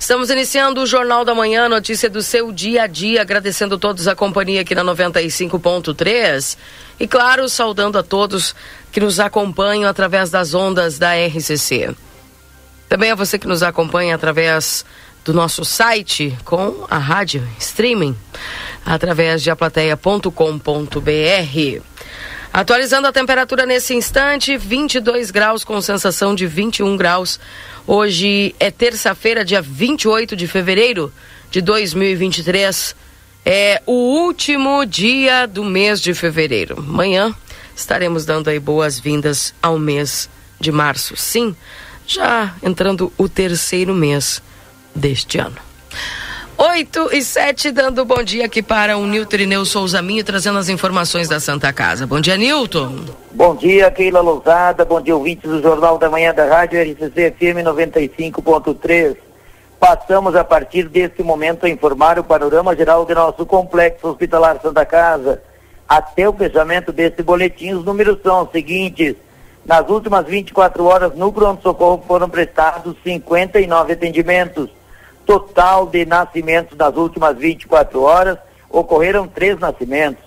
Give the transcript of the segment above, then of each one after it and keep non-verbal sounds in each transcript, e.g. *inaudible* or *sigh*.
Estamos iniciando o Jornal da Manhã, notícia do seu dia a dia, agradecendo a todos a companhia aqui na 95.3 e, claro, saudando a todos que nos acompanham através das ondas da RCC. Também a você que nos acompanha através do nosso site com a rádio streaming, através de aplateia.com.br. Atualizando a temperatura nesse instante, 22 graus com sensação de 21 graus. Hoje é terça-feira, dia 28 de fevereiro de 2023. É o último dia do mês de fevereiro. Amanhã estaremos dando aí boas-vindas ao mês de março. Sim, já entrando o terceiro mês deste ano. 8 e 7, dando bom dia aqui para o Nilton Irineu Souza Minho, trazendo as informações da Santa Casa. Bom dia, Nilton. Bom dia, Keila Lousada. Bom dia, ouvintes do Jornal da Manhã da Rádio RCC FM 95.3. Passamos a partir deste momento a informar o panorama geral do nosso complexo hospitalar Santa Casa. Até o fechamento deste boletim, os números são os seguintes. Nas últimas 24 horas, no pronto-socorro foram prestados 59 atendimentos total de nascimentos nas últimas 24 horas, ocorreram três nascimentos.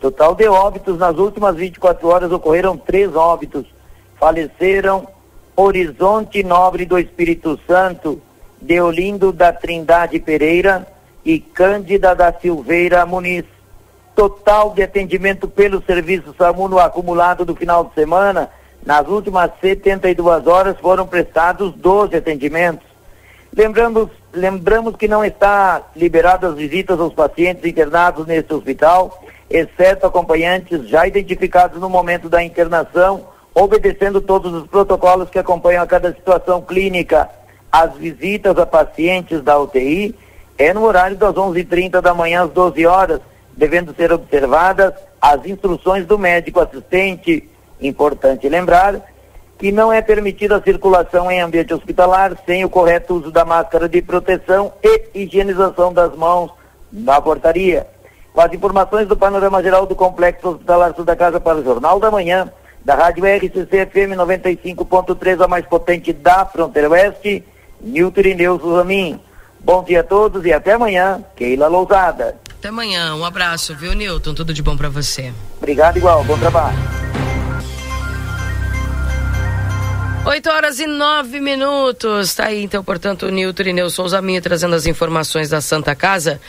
Total de óbitos nas últimas 24 horas ocorreram três óbitos. Faleceram Horizonte Nobre do Espírito Santo, Deolindo da Trindade Pereira e Cândida da Silveira Muniz. Total de atendimento pelo serviço SAMU no acumulado do final de semana, nas últimas 72 horas foram prestados 12 atendimentos. Lembramos, lembramos que não está liberadas as visitas aos pacientes internados neste hospital, exceto acompanhantes já identificados no momento da internação, obedecendo todos os protocolos que acompanham a cada situação clínica. As visitas a pacientes da UTI é no horário das 11h30 da manhã às 12 horas, devendo ser observadas as instruções do médico assistente. Importante lembrar que não é permitida a circulação em ambiente hospitalar sem o correto uso da máscara de proteção e higienização das mãos na portaria. Com as informações do panorama geral do Complexo Hospitalar Sul da Casa para o Jornal da Manhã, da Rádio RCC FM 95.3, a mais potente da Fronteira Oeste, Nilton Irineu Suzamin. Bom dia a todos e até amanhã, Keila Lousada. Até amanhã, um abraço, viu, Nilton? Tudo de bom para você. Obrigado igual, bom trabalho. 8 horas e 9 minutos. Tá aí, então, portanto, o Nilton Ineu Souza Minha trazendo as informações da Santa Casa.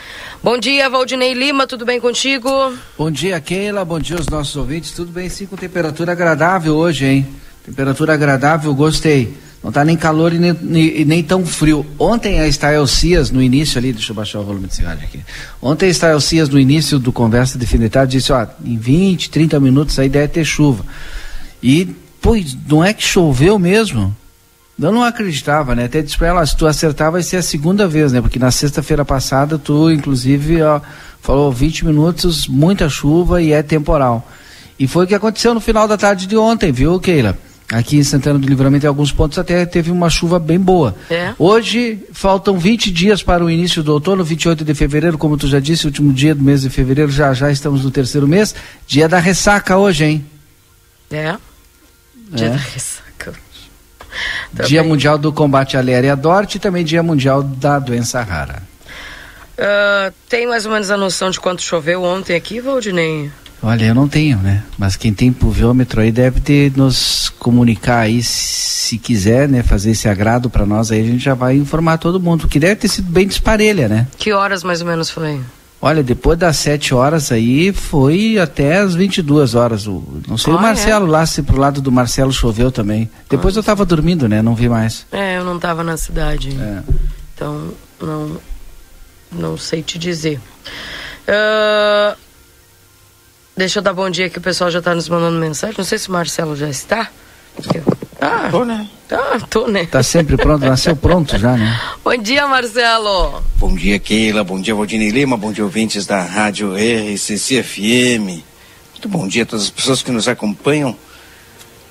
Bom dia, Valdinei Lima, tudo bem contigo? Bom dia, Keila, bom dia aos nossos ouvintes. Tudo bem, sim, com temperatura agradável hoje, hein? Temperatura agradável, gostei. Não tá nem calor e nem, nem, nem tão frio. Ontem a Estael Cias, no início ali, deixa eu baixar o volume de cigarro aqui. Ontem a Estael Cias, no início do Conversa Definitária, disse, ó, em 20, 30 minutos a ideia é ter chuva. E Pois, não é que choveu mesmo? Eu não acreditava, né? Até disse pra ela, se tu acertar vai ser a segunda vez, né? Porque na sexta-feira passada tu, inclusive, ó, falou 20 minutos, muita chuva e é temporal. E foi o que aconteceu no final da tarde de ontem, viu, Keila? Aqui em Santana do Livramento, em alguns pontos até teve uma chuva bem boa. É. Hoje faltam 20 dias para o início do outono, 28 de fevereiro, como tu já disse, último dia do mês de fevereiro, já já estamos no terceiro mês. Dia da ressaca hoje, hein? É. Dia é. da ressaca. Dia Mundial do Combate à Léria Dorte e também Dia Mundial da Doença Rara. Uh, tem mais ou menos a noção de quanto choveu ontem aqui, Valdinei? Olha, eu não tenho, né? Mas quem tem pluviômetro aí deve ter nos comunicar aí, se quiser, né? Fazer esse agrado para nós aí, a gente já vai informar todo mundo, que deve ter sido bem disparelha, né? Que horas mais ou menos foi? Olha, depois das 7 horas aí foi até as 22 horas. O, não sei ah, o Marcelo é? lá, se pro lado do Marcelo choveu também. Depois ah. eu estava dormindo, né? Não vi mais. É, eu não estava na cidade. É. Então, não, não sei te dizer. Uh, deixa eu dar bom dia que o pessoal já está nos mandando mensagem. Não sei se o Marcelo já está. Aqui, Ah, tô, né? Ah, tô, né? Tá sempre pronto, nasceu pronto já, né? *laughs* Bom dia, Marcelo. Bom dia, Keila. Bom dia, Valdinei Lima. Bom dia, ouvintes da Rádio RCC FM. Muito bom dia a todas as pessoas que nos acompanham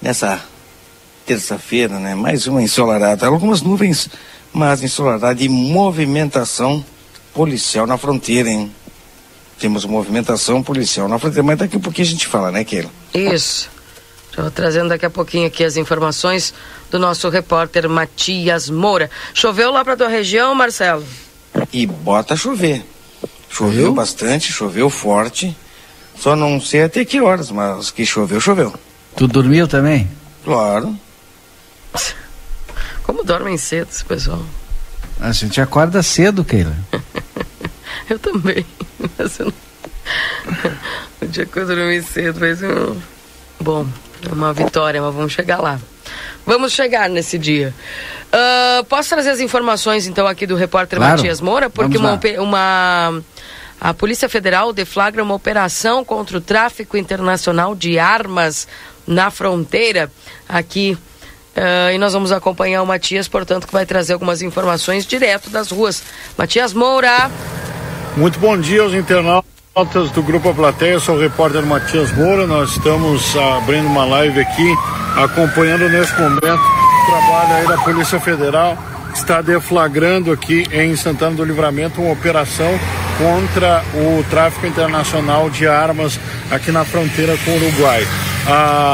nessa terça-feira, né? Mais uma ensolarada. Algumas nuvens, mas ensolarada e movimentação policial na fronteira, hein? Temos movimentação policial na fronteira, mas daqui a pouquinho a gente fala, né, Keila? Isso. Estou trazendo daqui a pouquinho aqui as informações do nosso repórter Matias Moura. Choveu lá para tua região, Marcelo? E bota chover. Choveu bastante, choveu forte. Só não sei até que horas, mas que choveu, choveu. Tu dormiu também? Claro. Como dormem cedo esse pessoal? A gente acorda cedo, Keila. *laughs* eu também. Mas eu não... *laughs* o dia que eu dormi cedo vai ser um... Bom, uma vitória, mas vamos chegar lá. Vamos chegar nesse dia. Uh, posso trazer as informações, então, aqui do repórter claro. Matias Moura? Porque uma, uma, a Polícia Federal deflagra uma operação contra o tráfico internacional de armas na fronteira aqui. Uh, e nós vamos acompanhar o Matias, portanto, que vai trazer algumas informações direto das ruas. Matias Moura. Muito bom dia aos internautas do Grupo A Plateia, sou o repórter Matias Moura. Nós estamos abrindo uma live aqui, acompanhando nesse momento o trabalho aí da Polícia Federal, que está deflagrando aqui em Santana do Livramento uma operação contra o tráfico internacional de armas aqui na fronteira com o Uruguai.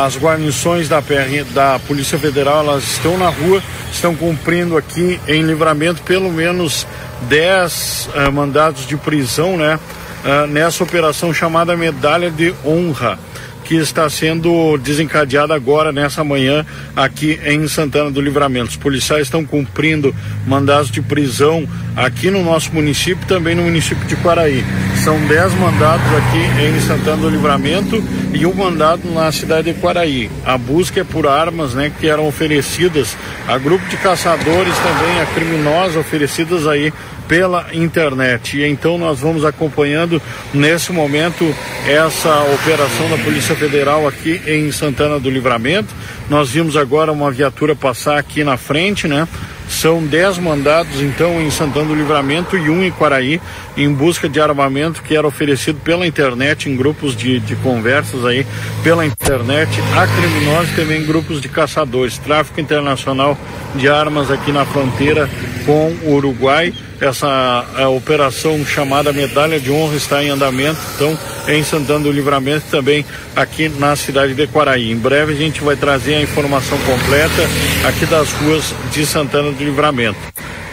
As guarnições da, PR, da Polícia Federal elas estão na rua, estão cumprindo aqui em livramento pelo menos 10 uh, eh, mandados de prisão, né? Uh, nessa operação chamada Medalha de Honra que está sendo desencadeada agora nessa manhã aqui em Santana do Livramento. Os policiais estão cumprindo mandados de prisão aqui no nosso município, também no município de Quaraí. São dez mandados aqui em Santana do Livramento e um mandado na cidade de Quaraí. A busca é por armas, né, que eram oferecidas a grupo de caçadores também, a criminosos oferecidas aí pela internet. E então nós vamos acompanhando nesse momento essa operação da Polícia Federal aqui em Santana do Livramento. Nós vimos agora uma viatura passar aqui na frente, né? São dez mandados, então, em Santana do Livramento e um em Quaraí, em busca de armamento que era oferecido pela internet, em grupos de, de conversas aí, pela internet, a criminosos também em grupos de caçadores. Tráfico internacional de armas aqui na fronteira com o Uruguai essa operação chamada Medalha de Honra está em andamento, então em Santana do Livramento também aqui na cidade de Quaraí. Em breve a gente vai trazer a informação completa aqui das ruas de Santana do Livramento.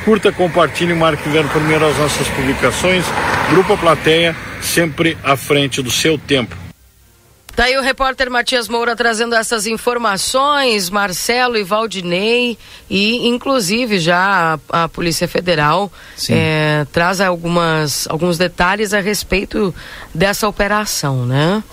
Curta, compartilhe marque vendo primeiro as nossas publicações. Grupo Plateia, sempre à frente do seu tempo. Tá aí o repórter Matias Moura trazendo essas informações, Marcelo e Valdinei, e inclusive já a, a Polícia Federal é, traz algumas, alguns detalhes a respeito dessa operação, né?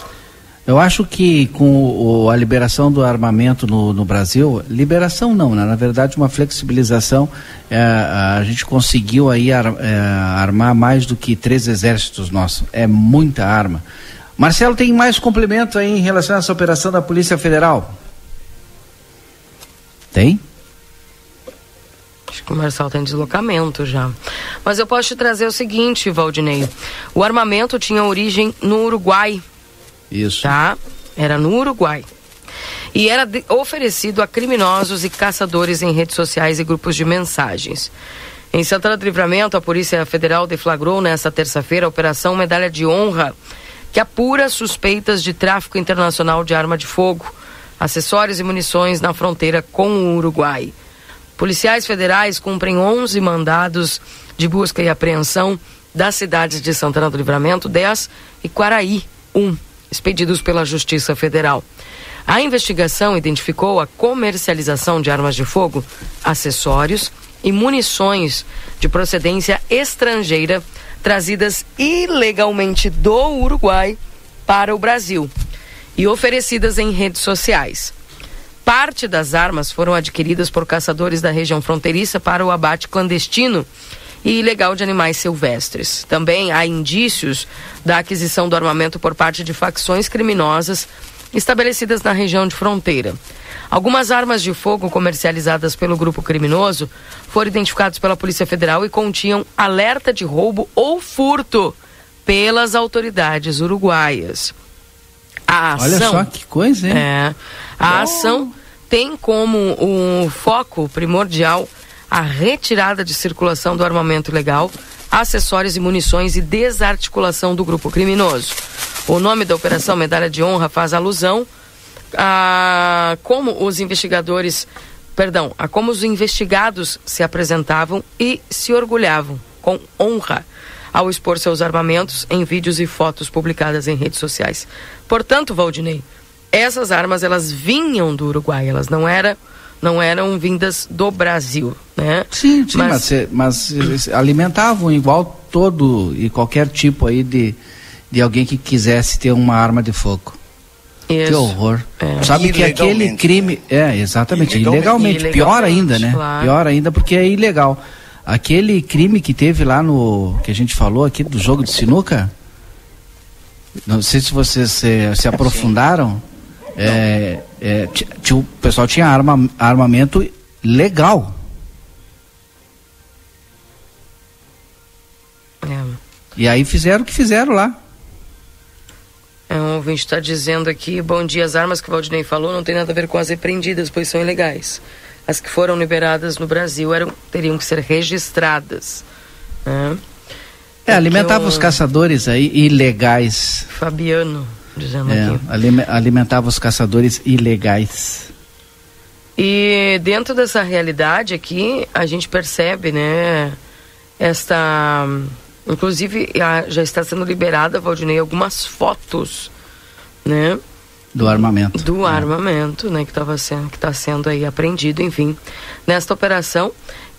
Eu acho que com o, a liberação do armamento no, no, Brasil, liberação não, né? na verdade uma flexibilização, é, a gente conseguiu aí ar, é, armar mais do que três exércitos nossos, é muita arma. Marcelo, tem mais complemento aí em relação a essa operação da Polícia Federal? Tem? Acho que o Marcelo tem deslocamento já. Mas eu posso te trazer o seguinte, Valdinei. O armamento tinha origem no Uruguai. Isso. Tá? Era no Uruguai. E era oferecido a criminosos e caçadores em redes sociais e grupos de mensagens. Em Santana do Livramento, a Polícia Federal deflagrou nesta terça-feira a Operação Medalha de Honra que apura suspeitas de tráfico internacional de arma de fogo, acessórios e munições na fronteira com o Uruguai. Policiais federais cumprem 11 mandados de busca e apreensão das cidades de Santana do Livramento 10 e Quaraí 1, expedidos pela Justiça Federal. A investigação identificou a comercialização de armas de fogo, acessórios e munições de procedência estrangeira trazidas ilegalmente do Uruguai para o Brasil e oferecidas em redes sociais. Parte das armas foram adquiridas por caçadores da região fronteiriça para o abate clandestino e ilegal de animais silvestres. Também há indícios da aquisição do armamento por parte de facções criminosas estabelecidas na região de fronteira. Algumas armas de fogo comercializadas pelo grupo criminoso foram identificadas pela Polícia Federal e continham alerta de roubo ou furto pelas autoridades uruguaias. A ação, Olha só que coisa, hein? É, a oh. ação tem como um foco primordial a retirada de circulação do armamento legal, acessórios e munições e desarticulação do grupo criminoso. O nome da operação Medalha de Honra faz alusão a como os investigadores, perdão, a como os investigados se apresentavam e se orgulhavam com honra ao expor seus armamentos em vídeos e fotos publicadas em redes sociais. Portanto, Valdinei, essas armas elas vinham do Uruguai, elas não eram não eram vindas do Brasil, né? Sim, sim, mas, mas, mas alimentavam igual todo e qualquer tipo aí de, de alguém que quisesse ter uma arma de fogo. Isso. Que horror. É. Sabe que aquele né? crime. É, exatamente, ilegalmente. ilegalmente. ilegalmente. Pior ainda, né? Claro. Pior ainda porque é ilegal. Aquele crime que teve lá no. que a gente falou aqui do jogo de sinuca. Não sei se vocês se, se aprofundaram. É, é, o pessoal tinha arma, armamento legal. É. E aí fizeram o que fizeram lá. É, um ouvinte está dizendo aqui, bom dia, as armas que o Valdinei falou não tem nada a ver com as repreendidas, pois são ilegais. As que foram liberadas no Brasil eram, teriam que ser registradas. Né? É, alimentava eu... os caçadores aí ilegais. Fabiano, dizendo é, aqui. Alimentava os caçadores ilegais. E dentro dessa realidade aqui, a gente percebe, né, esta Inclusive, já está sendo liberada, Valdinei, algumas fotos, né? Do armamento. Do é. armamento, né? Que estava sendo, que está sendo aí apreendido, enfim, nesta operação.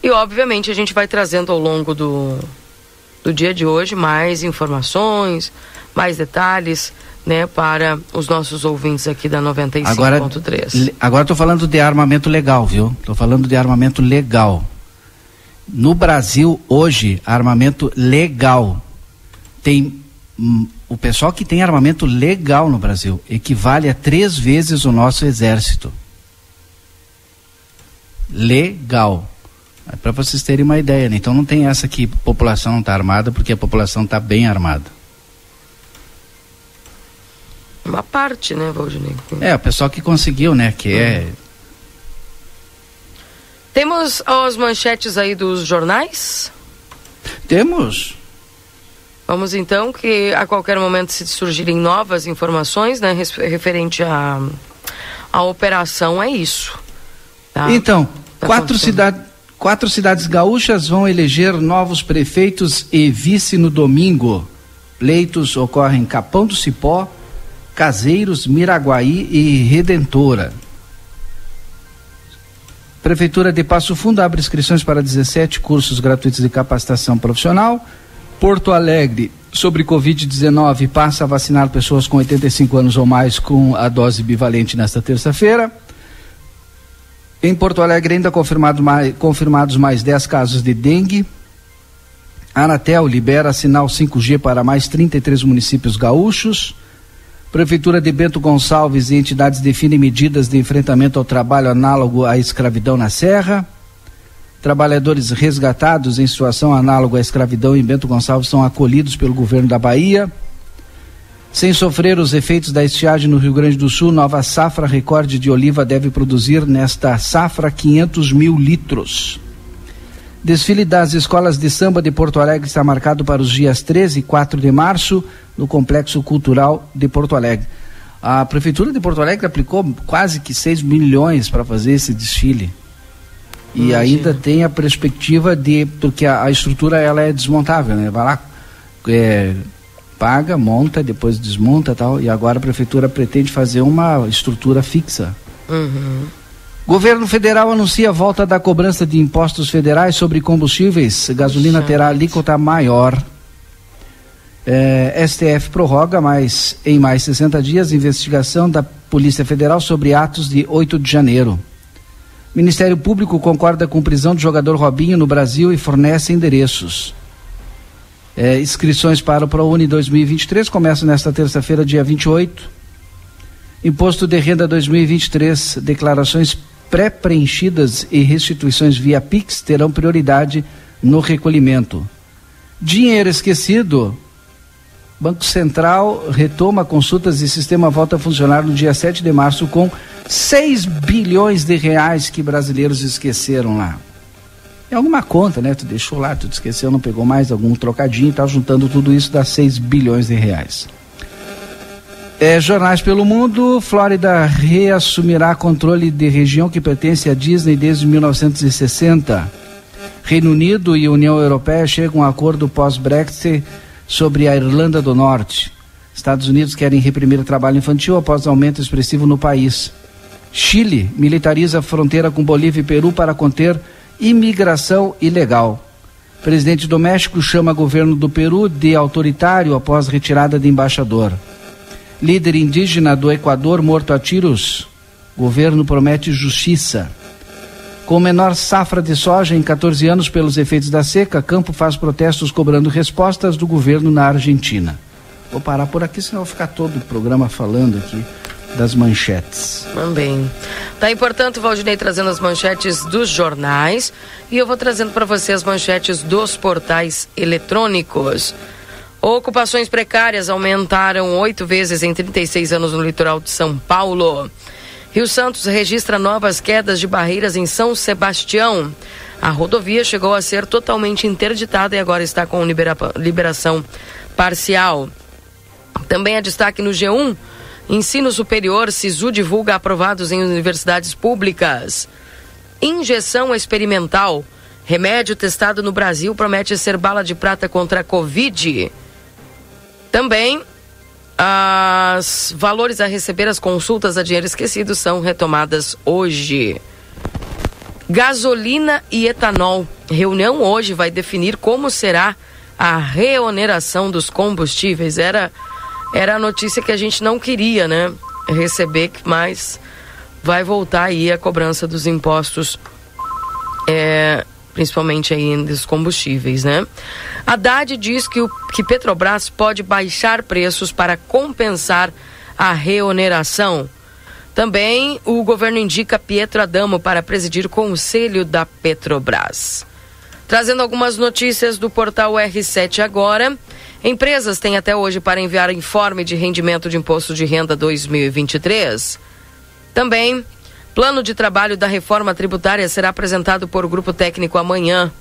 E obviamente a gente vai trazendo ao longo do, do dia de hoje mais informações, mais detalhes, né, para os nossos ouvintes aqui da 95.3. Agora, agora estou falando de armamento legal, viu? Estou falando de armamento legal. No Brasil, hoje, armamento legal tem. Hum, o pessoal que tem armamento legal no Brasil equivale a três vezes o nosso exército. Legal. É para vocês terem uma ideia, né? Então não tem essa que população não está armada porque a população está bem armada. Uma parte, né, Valdinei? É, o pessoal que conseguiu, né? Que é uhum. Temos as manchetes aí dos jornais? Temos. Vamos então que a qualquer momento se surgirem novas informações, né, referente à a, a operação é isso. Tá? Então, tá quatro, cidade, quatro cidades gaúchas vão eleger novos prefeitos e vice no domingo. Pleitos ocorrem em Capão do Cipó, Caseiros, Miraguaí e Redentora. Prefeitura de Passo Fundo abre inscrições para 17 cursos gratuitos de capacitação profissional. Porto Alegre, sobre Covid-19, passa a vacinar pessoas com 85 anos ou mais com a dose bivalente nesta terça-feira. Em Porto Alegre, ainda confirmado mais, confirmados mais 10 casos de dengue. Anatel libera sinal 5G para mais 33 municípios gaúchos. Prefeitura de Bento Gonçalves e entidades definem medidas de enfrentamento ao trabalho análogo à escravidão na Serra. Trabalhadores resgatados em situação análoga à escravidão em Bento Gonçalves são acolhidos pelo governo da Bahia. Sem sofrer os efeitos da estiagem no Rio Grande do Sul, nova safra recorde de oliva deve produzir nesta safra 500 mil litros. Desfile das escolas de samba de Porto Alegre está marcado para os dias 13 e 4 de março no Complexo Cultural de Porto Alegre. A Prefeitura de Porto Alegre aplicou quase que 6 milhões para fazer esse desfile. E Imagina. ainda tem a perspectiva de. Porque a, a, estrutura ela é desmontável, né? Vai lá, é, paga, monta, depois desmonta tal. E agora a Prefeitura pretende fazer uma estrutura fixa. Uhum. Governo federal anuncia a volta da cobrança de impostos federais sobre combustíveis. Gasolina terá alíquota maior. É, STF prorroga mais em mais 60 dias investigação da Polícia Federal sobre atos de 8 de janeiro. Ministério Público concorda com prisão do jogador Robinho no Brasil e fornece endereços. É, inscrições para o ProUni 2023 começam nesta terça-feira, dia 28. Imposto de Renda 2023, declarações pré-preenchidas e restituições via Pix terão prioridade no recolhimento. Dinheiro esquecido. Banco Central retoma consultas e sistema volta a funcionar no dia 7 de março com 6 bilhões de reais que brasileiros esqueceram lá. É alguma conta, né? Tu deixou lá, tu esqueceu, não pegou mais algum trocadinho, tá juntando tudo isso dá 6 bilhões de reais. É, jornais pelo mundo, Flórida reassumirá controle de região que pertence à Disney desde 1960. Reino Unido e União Europeia chegam a um acordo pós-Brexit sobre a Irlanda do Norte. Estados Unidos querem reprimir o trabalho infantil após aumento expressivo no país. Chile militariza a fronteira com Bolívia e Peru para conter imigração ilegal. Presidente do México chama governo do Peru de autoritário após retirada de embaixador. Líder indígena do Equador morto a tiros. Governo promete justiça. Com menor safra de soja em 14 anos pelos efeitos da seca, Campo faz protestos cobrando respostas do governo na Argentina. Vou parar por aqui, senão vou ficar todo o programa falando aqui das manchetes. Também. Tá importante, Valdinei, trazendo as manchetes dos jornais e eu vou trazendo para você as manchetes dos portais eletrônicos. Ocupações precárias aumentaram oito vezes em 36 anos no litoral de São Paulo. Rio Santos registra novas quedas de barreiras em São Sebastião. A rodovia chegou a ser totalmente interditada e agora está com libera liberação parcial. Também há destaque no G1. Ensino superior, SISU divulga aprovados em universidades públicas. Injeção experimental. Remédio testado no Brasil promete ser bala de prata contra a Covid. Também, os valores a receber as consultas a dinheiro esquecido são retomadas hoje. Gasolina e etanol. Reunião hoje vai definir como será a reoneração dos combustíveis. Era, era a notícia que a gente não queria, né? Receber, mas vai voltar aí a cobrança dos impostos. É, principalmente aí dos combustíveis, né? Haddad diz que, o, que Petrobras pode baixar preços para compensar a reoneração. Também o governo indica Pietro Adamo para presidir o conselho da Petrobras. Trazendo algumas notícias do portal R7 agora. Empresas têm até hoje para enviar informe de rendimento de imposto de renda 2023. Também Plano de trabalho da reforma tributária será apresentado por grupo técnico amanhã.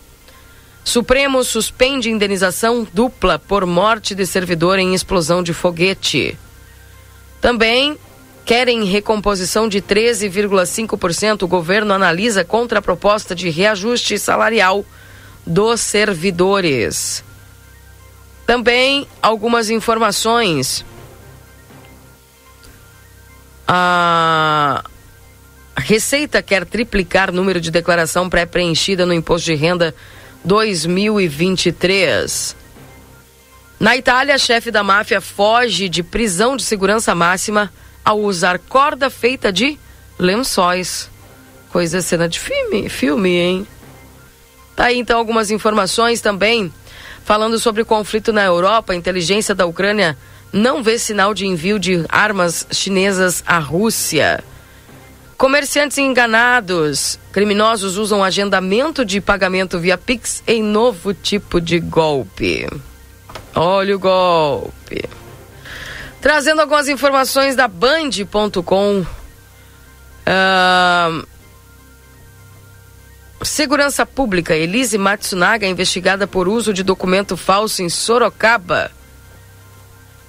Supremo suspende indenização dupla por morte de servidor em explosão de foguete. Também querem recomposição de 13,5%. O governo analisa contra a proposta de reajuste salarial dos servidores. Também algumas informações. Ah a Receita quer triplicar número de declaração pré-preenchida no imposto de renda 2023. Na Itália, chefe da máfia foge de prisão de segurança máxima ao usar corda feita de lençóis. Coisa cena de filme, filme, hein? Tá aí então algumas informações também falando sobre o conflito na Europa. A inteligência da Ucrânia não vê sinal de envio de armas chinesas à Rússia. Comerciantes enganados. Criminosos usam agendamento de pagamento via Pix em novo tipo de golpe. Olha o golpe. Trazendo algumas informações da Band.com. Uh, Segurança Pública. Elise Matsunaga investigada por uso de documento falso em Sorocaba.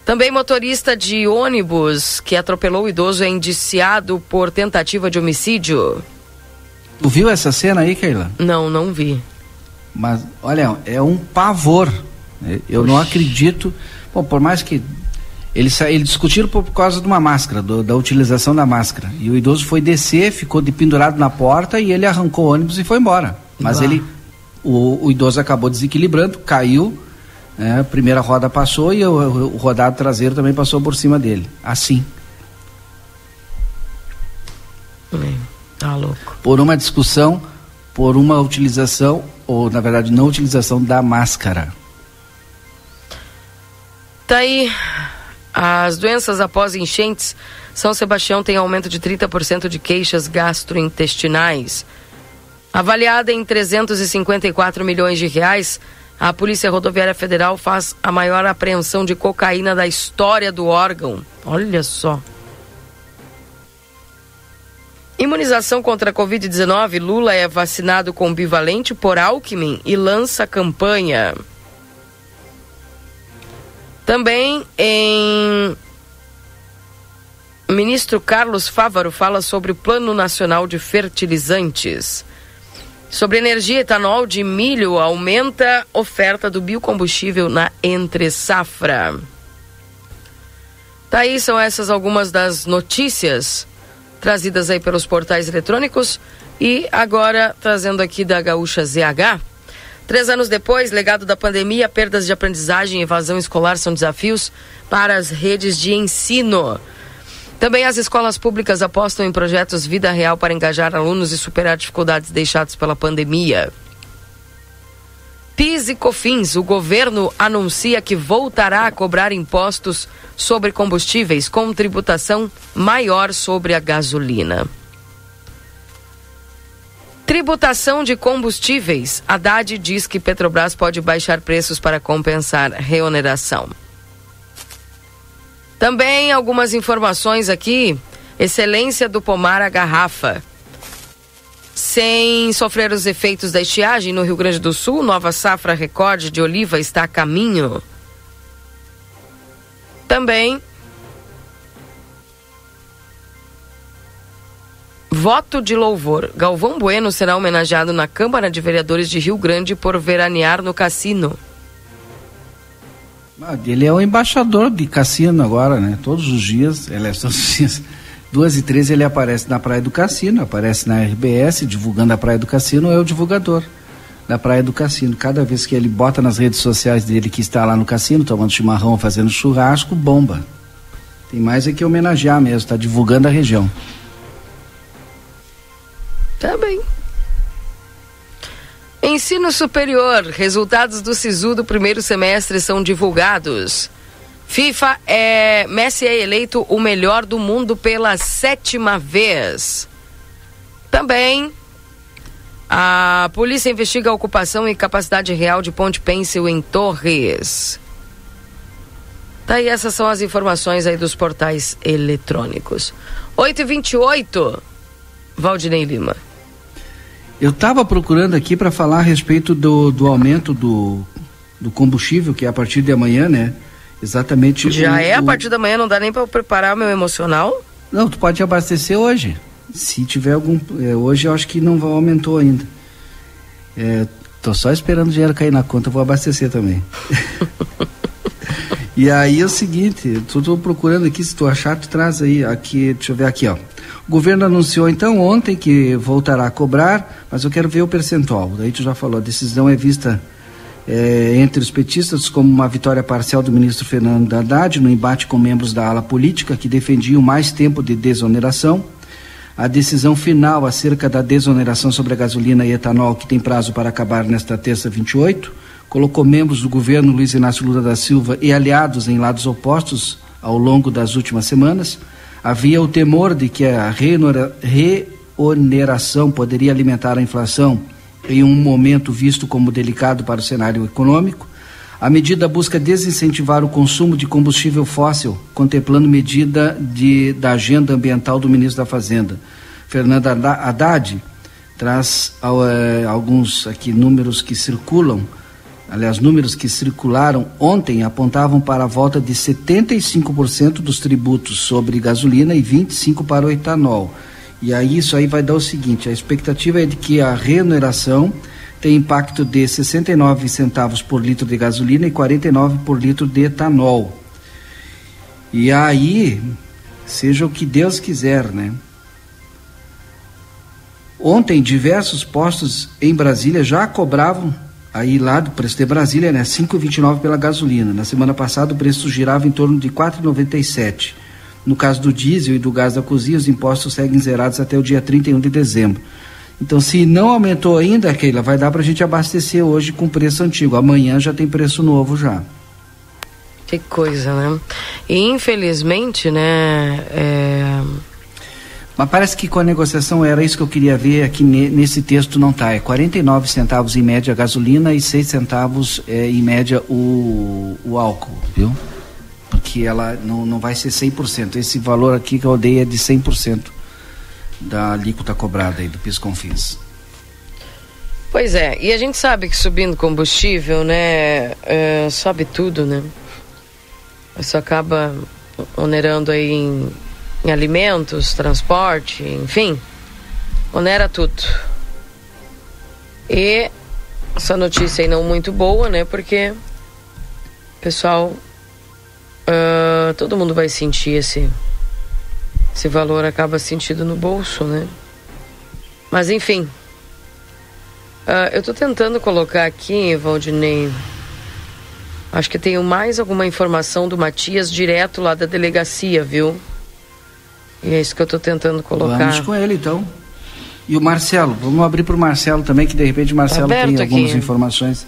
Também motorista de ônibus que atropelou o idoso é indiciado por tentativa de homicídio. Tu viu essa cena aí, Keila? Não, não vi. Mas, olha, é um pavor. Eu Oxi. não acredito. Bom, por mais que. Eles, eles discutiram por causa de uma máscara, do, da utilização da máscara. E o idoso foi descer, ficou de pendurado na porta e ele arrancou o ônibus e foi embora. Mas ele. O, o idoso acabou desequilibrando, caiu é, a primeira roda passou e o, o, rodado traseiro também passou por cima dele. Assim. Tá louco. Por uma discussão, por uma utilização, ou na verdade não utilização da máscara. Tá aí As doenças após enchentes, São Sebastião tem aumento de 30% de queixas gastrointestinais. Avaliada em 354 milhões de reais, a Polícia Rodoviária Federal faz a maior apreensão de cocaína da história do órgão. Olha só. Imunização contra a Covid-19, Lula é vacinado com bivalente por Alckmin e lança campanha. Também em. Ministro Carlos Fávaro fala sobre o Plano Nacional de Fertilizantes. Sobre energia, etanol de milho aumenta oferta do biocombustível na entre safra. Tá aí, são essas algumas das notícias trazidas aí pelos portais eletrônicos e agora trazendo aqui da Gaúcha ZH. Três anos depois, legado da pandemia, perdas de aprendizagem e evasão escolar são desafios para as redes de ensino. Também as escolas públicas apostam em projetos vida real para engajar alunos e superar dificuldades deixadas pela pandemia. PIS e COFINS, o governo anuncia que voltará a cobrar impostos sobre combustíveis com tributação maior sobre a gasolina. Tributação de combustíveis. Haddad diz que Petrobras pode baixar preços para compensar reoneração. Também algumas informações aqui. Excelência do pomar à garrafa. Sem sofrer os efeitos da estiagem no Rio Grande do Sul, nova safra recorde de oliva está a caminho. Também Voto de louvor. Galvão Bueno será homenageado na Câmara de Vereadores de Rio Grande por veranear no cassino. Ah, ele é o embaixador de cassino agora, né? Todos os dias, ele é todos os dias. Duas e três ele aparece na Praia do Cassino, aparece na RBS, divulgando a Praia do Cassino, é o divulgador da Praia do Cassino. Cada vez que ele bota nas redes sociais dele que está lá no cassino, tomando chimarrão, fazendo churrasco, bomba. Tem mais é que homenagear mesmo, está divulgando a região. Tá bem. Ensino superior. Resultados do SISU do primeiro semestre são divulgados. FIFA é. Messi é eleito o melhor do mundo pela sétima vez. Também. A polícia investiga a ocupação e capacidade real de Ponte Pencil em Torres. Tá aí, essas são as informações aí dos portais eletrônicos. 8h28, Valdinei Lima. Eu estava procurando aqui para falar a respeito do, do aumento do, do combustível, que é a partir de amanhã, né? Exatamente. Já o, é a partir da manhã, não dá nem para preparar o meu emocional? Não, tu pode abastecer hoje. Se tiver algum. É, hoje eu acho que não aumentou ainda. É, tô só esperando o dinheiro cair na conta, vou abastecer também. *laughs* e aí é o seguinte, tu tô procurando aqui, se tu achar, tu traz aí. Aqui, deixa eu ver aqui, ó. O governo anunciou então ontem que voltará a cobrar, mas eu quero ver o percentual. Daí tu já falou, a decisão é vista é, entre os petistas como uma vitória parcial do ministro Fernando Haddad no embate com membros da ala política que defendiam mais tempo de desoneração. A decisão final acerca da desoneração sobre a gasolina e etanol, que tem prazo para acabar nesta terça 28, colocou membros do governo Luiz Inácio Lula da Silva e aliados em lados opostos ao longo das últimas semanas. Havia o temor de que a reoneração poderia alimentar a inflação em um momento visto como delicado para o cenário econômico. A medida busca desincentivar o consumo de combustível fóssil, contemplando medida de, da agenda ambiental do ministro da Fazenda. Fernando Haddad traz uh, alguns aqui números que circulam aliás, números que circularam ontem apontavam para a volta de 75% dos tributos sobre gasolina e 25% para o etanol. E aí isso aí vai dar o seguinte, a expectativa é de que a remuneração tem impacto de 69 centavos por litro de gasolina e 49 por litro de etanol. E aí, seja o que Deus quiser, né? Ontem, diversos postos em Brasília já cobravam aí lá do preço de Brasília, né, 5,29 pela gasolina. Na semana passada o preço girava em torno de 4,97. No caso do diesel e do gás da cozinha, os impostos seguem zerados até o dia 31 de dezembro. Então, se não aumentou ainda, Keila, vai dar para a gente abastecer hoje com preço antigo. Amanhã já tem preço novo já. Que coisa, né? E infelizmente, né? É... Mas parece que com a negociação era isso que eu queria ver aqui nesse texto não está. É 49 centavos em média a gasolina e 6 centavos é, em média o, o álcool, viu? Porque ela não, não vai ser 100%. Esse valor aqui que eu dei é de 100% da alíquota cobrada aí do PIS-CONFINS. Pois é, e a gente sabe que subindo combustível, né, é, sobe tudo, né? Isso acaba onerando aí em, em alimentos, transporte, enfim, onera tudo. E essa notícia aí não muito boa, né? Porque pessoal, uh, todo mundo vai sentir esse esse valor acaba sentido no bolso, né? Mas enfim, Uh, eu estou tentando colocar aqui, Valdinei. Acho que tenho mais alguma informação do Matias direto lá da delegacia, viu? E é isso que eu estou tentando colocar. Vamos com ele então. E o Marcelo, vamos abrir para o Marcelo também, que de repente o Marcelo tá tem algumas aqui. informações.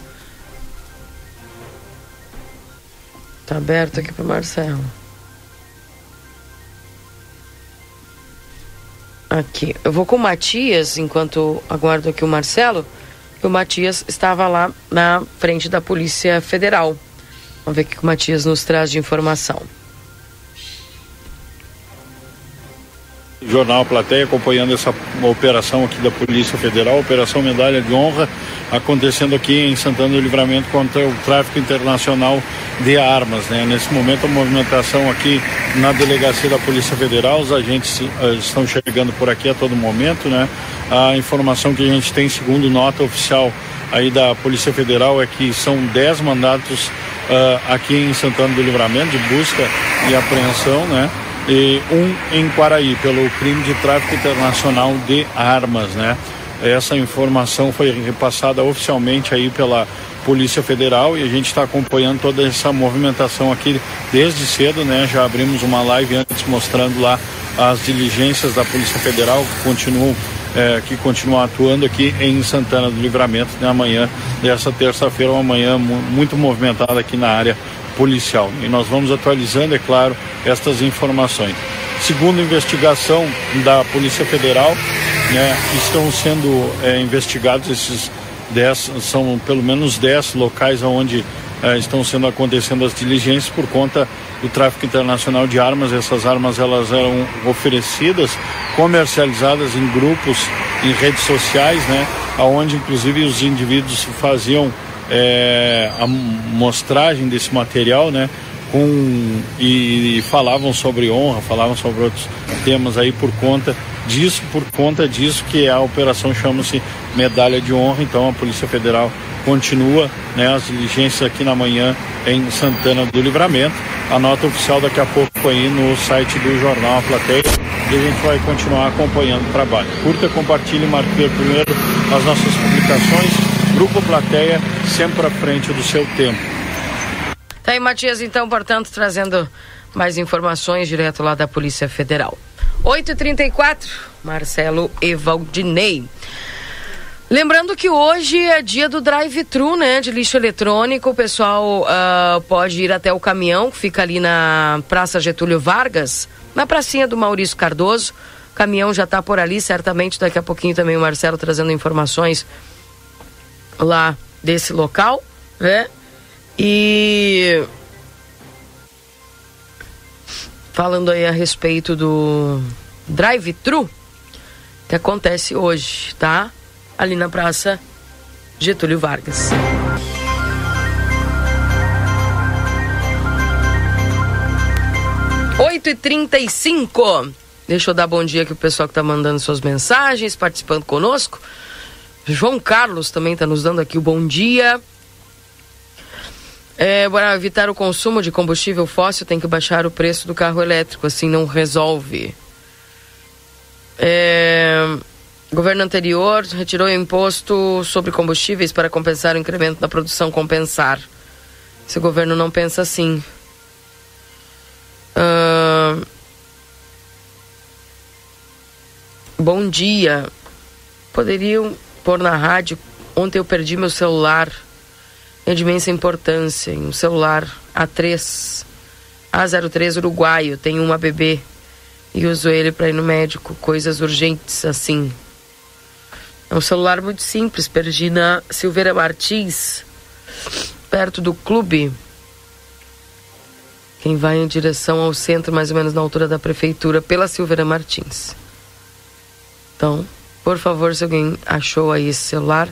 Tá aberto aqui para o Marcelo. Aqui. Eu vou com o Matias, enquanto aguardo aqui o Marcelo o Matias estava lá na frente da Polícia Federal. Vamos ver o que o Matias nos traz de informação. Jornal Plateia acompanhando essa operação aqui da Polícia Federal, Operação Medalha de Honra, acontecendo aqui em Santana do Livramento contra o tráfico internacional de armas. Né? Nesse momento, a movimentação aqui na delegacia da Polícia Federal, os agentes uh, estão chegando por aqui a todo momento. Né? A informação que a gente tem, segundo nota oficial aí da Polícia Federal, é que são 10 mandatos uh, aqui em Santana do Livramento de busca e apreensão, né? E um em Quaraí pelo crime de tráfico internacional de armas, né? Essa informação foi repassada oficialmente aí pela Polícia Federal e a gente está acompanhando toda essa movimentação aqui desde cedo, né? Já abrimos uma live antes mostrando lá as diligências da Polícia Federal que continuam é, que continuam atuando aqui em Santana do Livramento na né? manhã dessa terça-feira, uma manhã muito movimentada aqui na área policial. E nós vamos atualizando, é claro, estas informações. Segundo investigação da Polícia Federal, né, estão sendo é, investigados esses 10, são pelo menos 10 locais onde é, estão sendo acontecendo as diligências por conta do tráfico internacional de armas. Essas armas elas eram oferecidas, comercializadas em grupos, em redes sociais, né, aonde inclusive os indivíduos faziam é, a mostragem desse material, né? Com, e, e falavam sobre honra, falavam sobre outros temas aí por conta disso, por conta disso que a operação chama-se Medalha de Honra. Então a Polícia Federal continua né, as diligências aqui na manhã em Santana do Livramento. A nota oficial daqui a pouco aí no site do jornal A Plateia e a gente vai continuar acompanhando o trabalho. Curta, compartilhe, marque primeiro as nossas publicações Grupo Plateia, sempre à frente do seu tempo. Tá aí, Matias, então, portanto, trazendo mais informações direto lá da Polícia Federal. 8h34, Marcelo Evaldinei. Lembrando que hoje é dia do drive-thru, né, de lixo eletrônico. O pessoal uh, pode ir até o caminhão que fica ali na Praça Getúlio Vargas, na pracinha do Maurício Cardoso. O caminhão já está por ali, certamente daqui a pouquinho também o Marcelo trazendo informações lá desse local, né? E falando aí a respeito do drive-thru que acontece hoje, tá? Ali na Praça Getúlio Vargas. Oito e trinta e cinco. Deixa eu dar bom dia aqui pro pessoal que tá mandando suas mensagens, participando conosco. João Carlos também está nos dando aqui o bom dia. É, para evitar o consumo de combustível fóssil, tem que baixar o preço do carro elétrico, assim não resolve. É, governo anterior retirou o imposto sobre combustíveis para compensar o incremento da produção compensar. Esse governo não pensa assim. Bom dia. Poderiam pôr na rádio. Ontem eu perdi meu celular. É de imensa importância. Um celular A3. A03 Uruguaio, tem uma bebê e uso ele para ir no médico, coisas urgentes assim. É um celular muito simples, perdi na Silveira Martins, perto do clube. Quem vai em direção ao centro, mais ou menos na altura da prefeitura, pela Silveira Martins. Então, por favor, se alguém achou aí esse celular,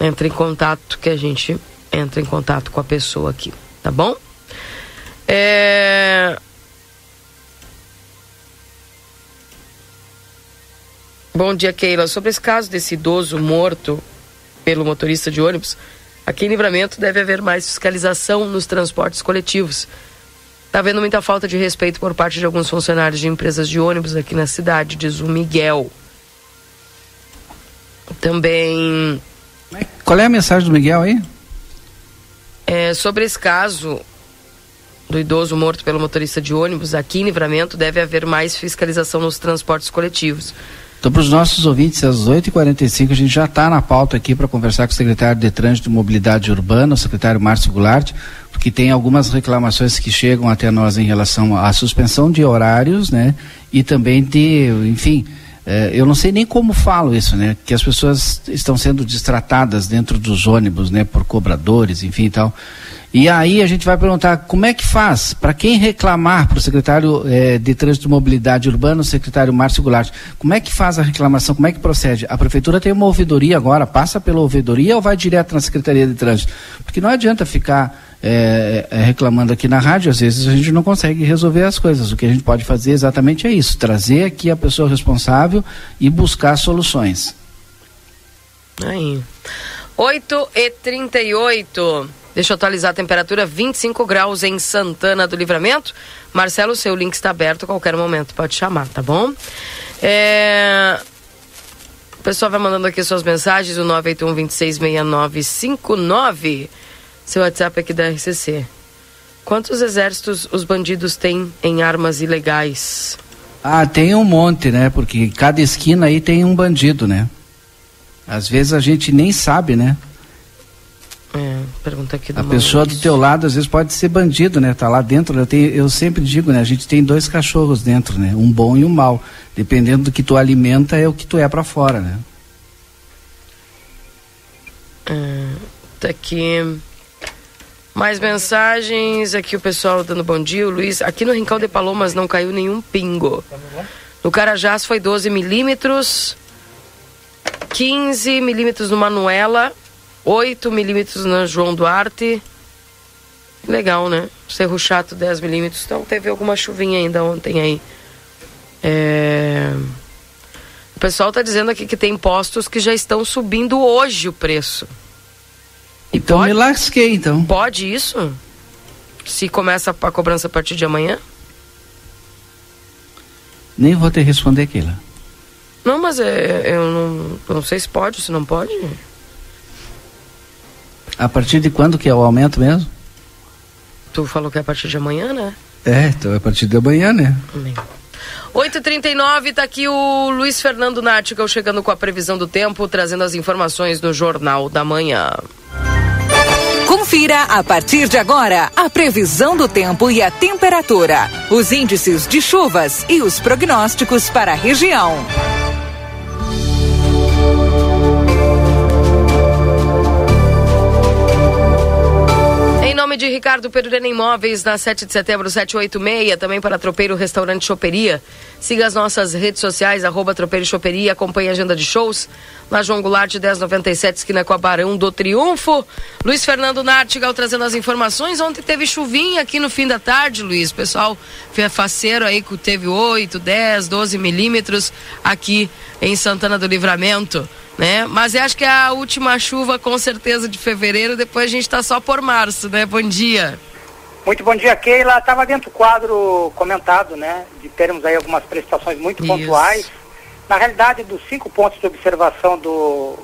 entre em contato que a gente entra em contato com a pessoa aqui, tá bom? É... Bom dia, Keila. Sobre esse caso desse idoso morto pelo motorista de ônibus, aqui em Livramento deve haver mais fiscalização nos transportes coletivos. Está havendo muita falta de respeito por parte de alguns funcionários de empresas de ônibus aqui na cidade, diz o Miguel. Também. Qual é a mensagem do Miguel aí? É, sobre esse caso do idoso morto pelo motorista de ônibus, aqui em Livramento deve haver mais fiscalização nos transportes coletivos. Então, para os nossos ouvintes, às 8h45, a gente já está na pauta aqui para conversar com o secretário de Trânsito e Mobilidade Urbana, o secretário Márcio Goulart, porque tem algumas reclamações que chegam até nós em relação à suspensão de horários, né? E também de, enfim, eu não sei nem como falo isso, né? Que as pessoas estão sendo distratadas dentro dos ônibus, né? Por cobradores, enfim e tal. E aí a gente vai perguntar como é que faz, para quem reclamar para o secretário eh, de Trânsito e Mobilidade Urbana, o secretário Márcio Goulart, como é que faz a reclamação, como é que procede? A prefeitura tem uma ouvidoria agora, passa pela ouvidoria ou vai direto na Secretaria de Trânsito? Porque não adianta ficar eh, eh, reclamando aqui na rádio, às vezes a gente não consegue resolver as coisas. O que a gente pode fazer exatamente é isso, trazer aqui a pessoa responsável e buscar soluções. Aí. 8 e 38 Deixa eu atualizar a temperatura, 25 graus em Santana do Livramento. Marcelo, seu link está aberto a qualquer momento, pode chamar, tá bom? É... O pessoal vai mandando aqui suas mensagens, o 981 266959. Seu WhatsApp aqui da RCC. Quantos exércitos os bandidos têm em armas ilegais? Ah, tem um monte, né? Porque cada esquina aí tem um bandido, né? Às vezes a gente nem sabe, né? É, pergunta aqui do A pessoa do teu lado às vezes pode ser bandido, né? Tá lá dentro. Eu, tenho, eu sempre digo, né? A gente tem dois cachorros dentro, né? Um bom e um mau. Dependendo do que tu alimenta é o que tu é para fora, né? É, tá aqui mais mensagens. Aqui o pessoal dando bom dia. O Luiz, aqui no Rincão de Palomas não caiu nenhum pingo. No Carajás foi 12 milímetros. 15 milímetros no Manuela 8 milímetros na João Duarte. Legal, né? Cerro Chato 10 milímetros. Então teve alguma chuvinha ainda ontem aí. É... O pessoal está dizendo aqui que tem postos que já estão subindo hoje o preço. Então pode... me lasquei, então. Pode isso? Se começa a cobrança a partir de amanhã? Nem vou ter responder aquilo. Não, mas é, eu, não, eu não sei se pode, se não pode. A partir de quando que é o aumento mesmo? Tu falou que é a partir de amanhã, né? É, então é a partir de amanhã, né? Amém. 8h39, tá aqui o Luiz Fernando Nático chegando com a previsão do tempo, trazendo as informações do Jornal da Manhã. Confira a partir de agora a previsão do tempo e a temperatura, os índices de chuvas e os prognósticos para a região. nome de Ricardo Perurena Imóveis, na 7 de setembro, 786, também para Tropeiro Restaurante Choperia. Siga as nossas redes sociais, arroba Tropeiro Choperia, acompanhe a agenda de shows. Na João Goulart, 1097, esquina com a Barão do Triunfo. Luiz Fernando Nartigal trazendo as informações. Ontem teve chuvinha aqui no fim da tarde, Luiz. Pessoal, faceiro aí que teve 8, 10, 12 milímetros aqui em Santana do Livramento né? Mas eu acho que é a última chuva, com certeza, de fevereiro, depois a gente está só por março, né? Bom dia. Muito bom dia, Keila. Estava dentro do quadro comentado, né? De termos aí algumas prestações muito Isso. pontuais. Na realidade, dos cinco pontos de observação do,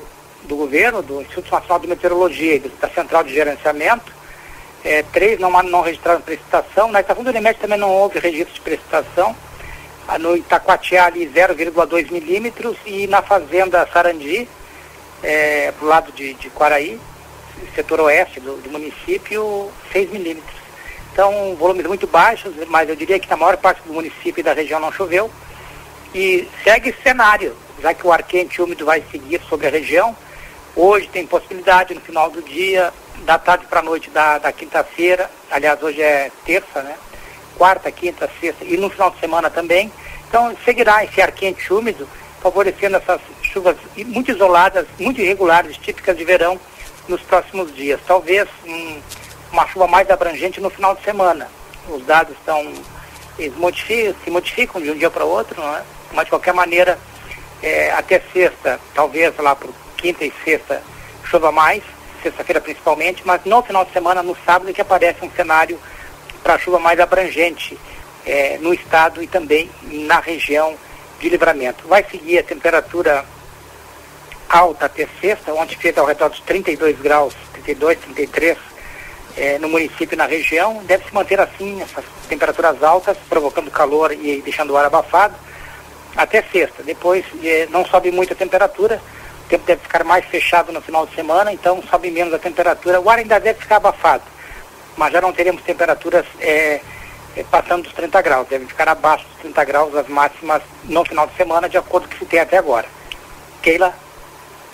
do governo, do Instituto Nacional de Meteorologia e da Central de Gerenciamento, é, três não, não registraram prestação. Na estação do Unimed também não houve registro de prestação no Itacoatiá ali 0,2 milímetros e na fazenda Sarandi, é, pro lado de, de Quaraí, setor oeste do, do município, 6 milímetros. Então, volumes muito baixos, mas eu diria que na maior parte do município e da região não choveu. E segue cenário, já que o ar quente úmido vai seguir sobre a região. Hoje tem possibilidade no final do dia, da tarde para a noite da, da quinta-feira, aliás, hoje é terça, né? Quarta, quinta, sexta e no final de semana também. Então, seguirá esse ar quente úmido, favorecendo essas chuvas muito isoladas, muito irregulares, típicas de verão nos próximos dias. Talvez um, uma chuva mais abrangente no final de semana. Os dados estão eles modificam, se modificam de um dia para o outro, é? mas de qualquer maneira, é, até sexta, talvez lá para quinta e sexta chova mais, sexta-feira principalmente, mas no final de semana, no sábado, que aparece um cenário para chuva mais abrangente é, no estado e também na região de livramento. Vai seguir a temperatura alta até sexta, ontem fez ao redor dos 32 graus, 32, 33 é, no município e na região. Deve se manter assim, essas temperaturas altas, provocando calor e deixando o ar abafado, até sexta. Depois é, não sobe muito a temperatura, o tempo deve ficar mais fechado no final de semana, então sobe menos a temperatura. O ar ainda deve ficar abafado, mas já não teremos temperaturas é, passando dos 30 graus. Deve ficar abaixo dos 30 graus as máximas no final de semana, de acordo com o que se tem até agora. Keila?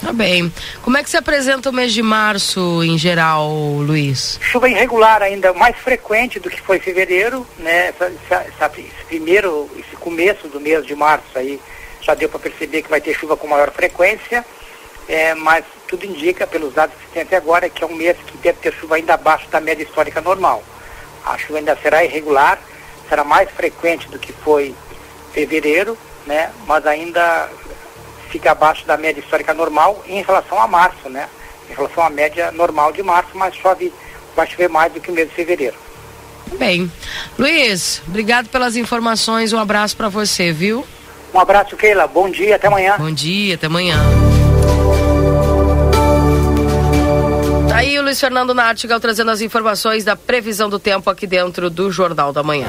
Tá bem. Como é que se apresenta o mês de março em geral, Luiz? Chuva irregular ainda mais frequente do que foi fevereiro, né? Esse primeiro, esse começo do mês de março aí já deu para perceber que vai ter chuva com maior frequência, é, mas tudo indica, pelos dados que tem até agora, que é um mês que deve ter chuva ainda abaixo da média histórica normal. A chuva ainda será irregular, será mais frequente do que foi fevereiro, né? Mas ainda fica abaixo da média histórica normal em relação a março, né? Em relação à média normal de março, mas chove, vai chover mais do que o mês de fevereiro. Bem. Luiz, obrigado pelas informações, um abraço para você, viu? Um abraço, Keila. Bom dia, até amanhã. Bom dia, até amanhã. Tá aí o Luiz Fernando Nartigal trazendo as informações da previsão do tempo aqui dentro do Jornal da Manhã.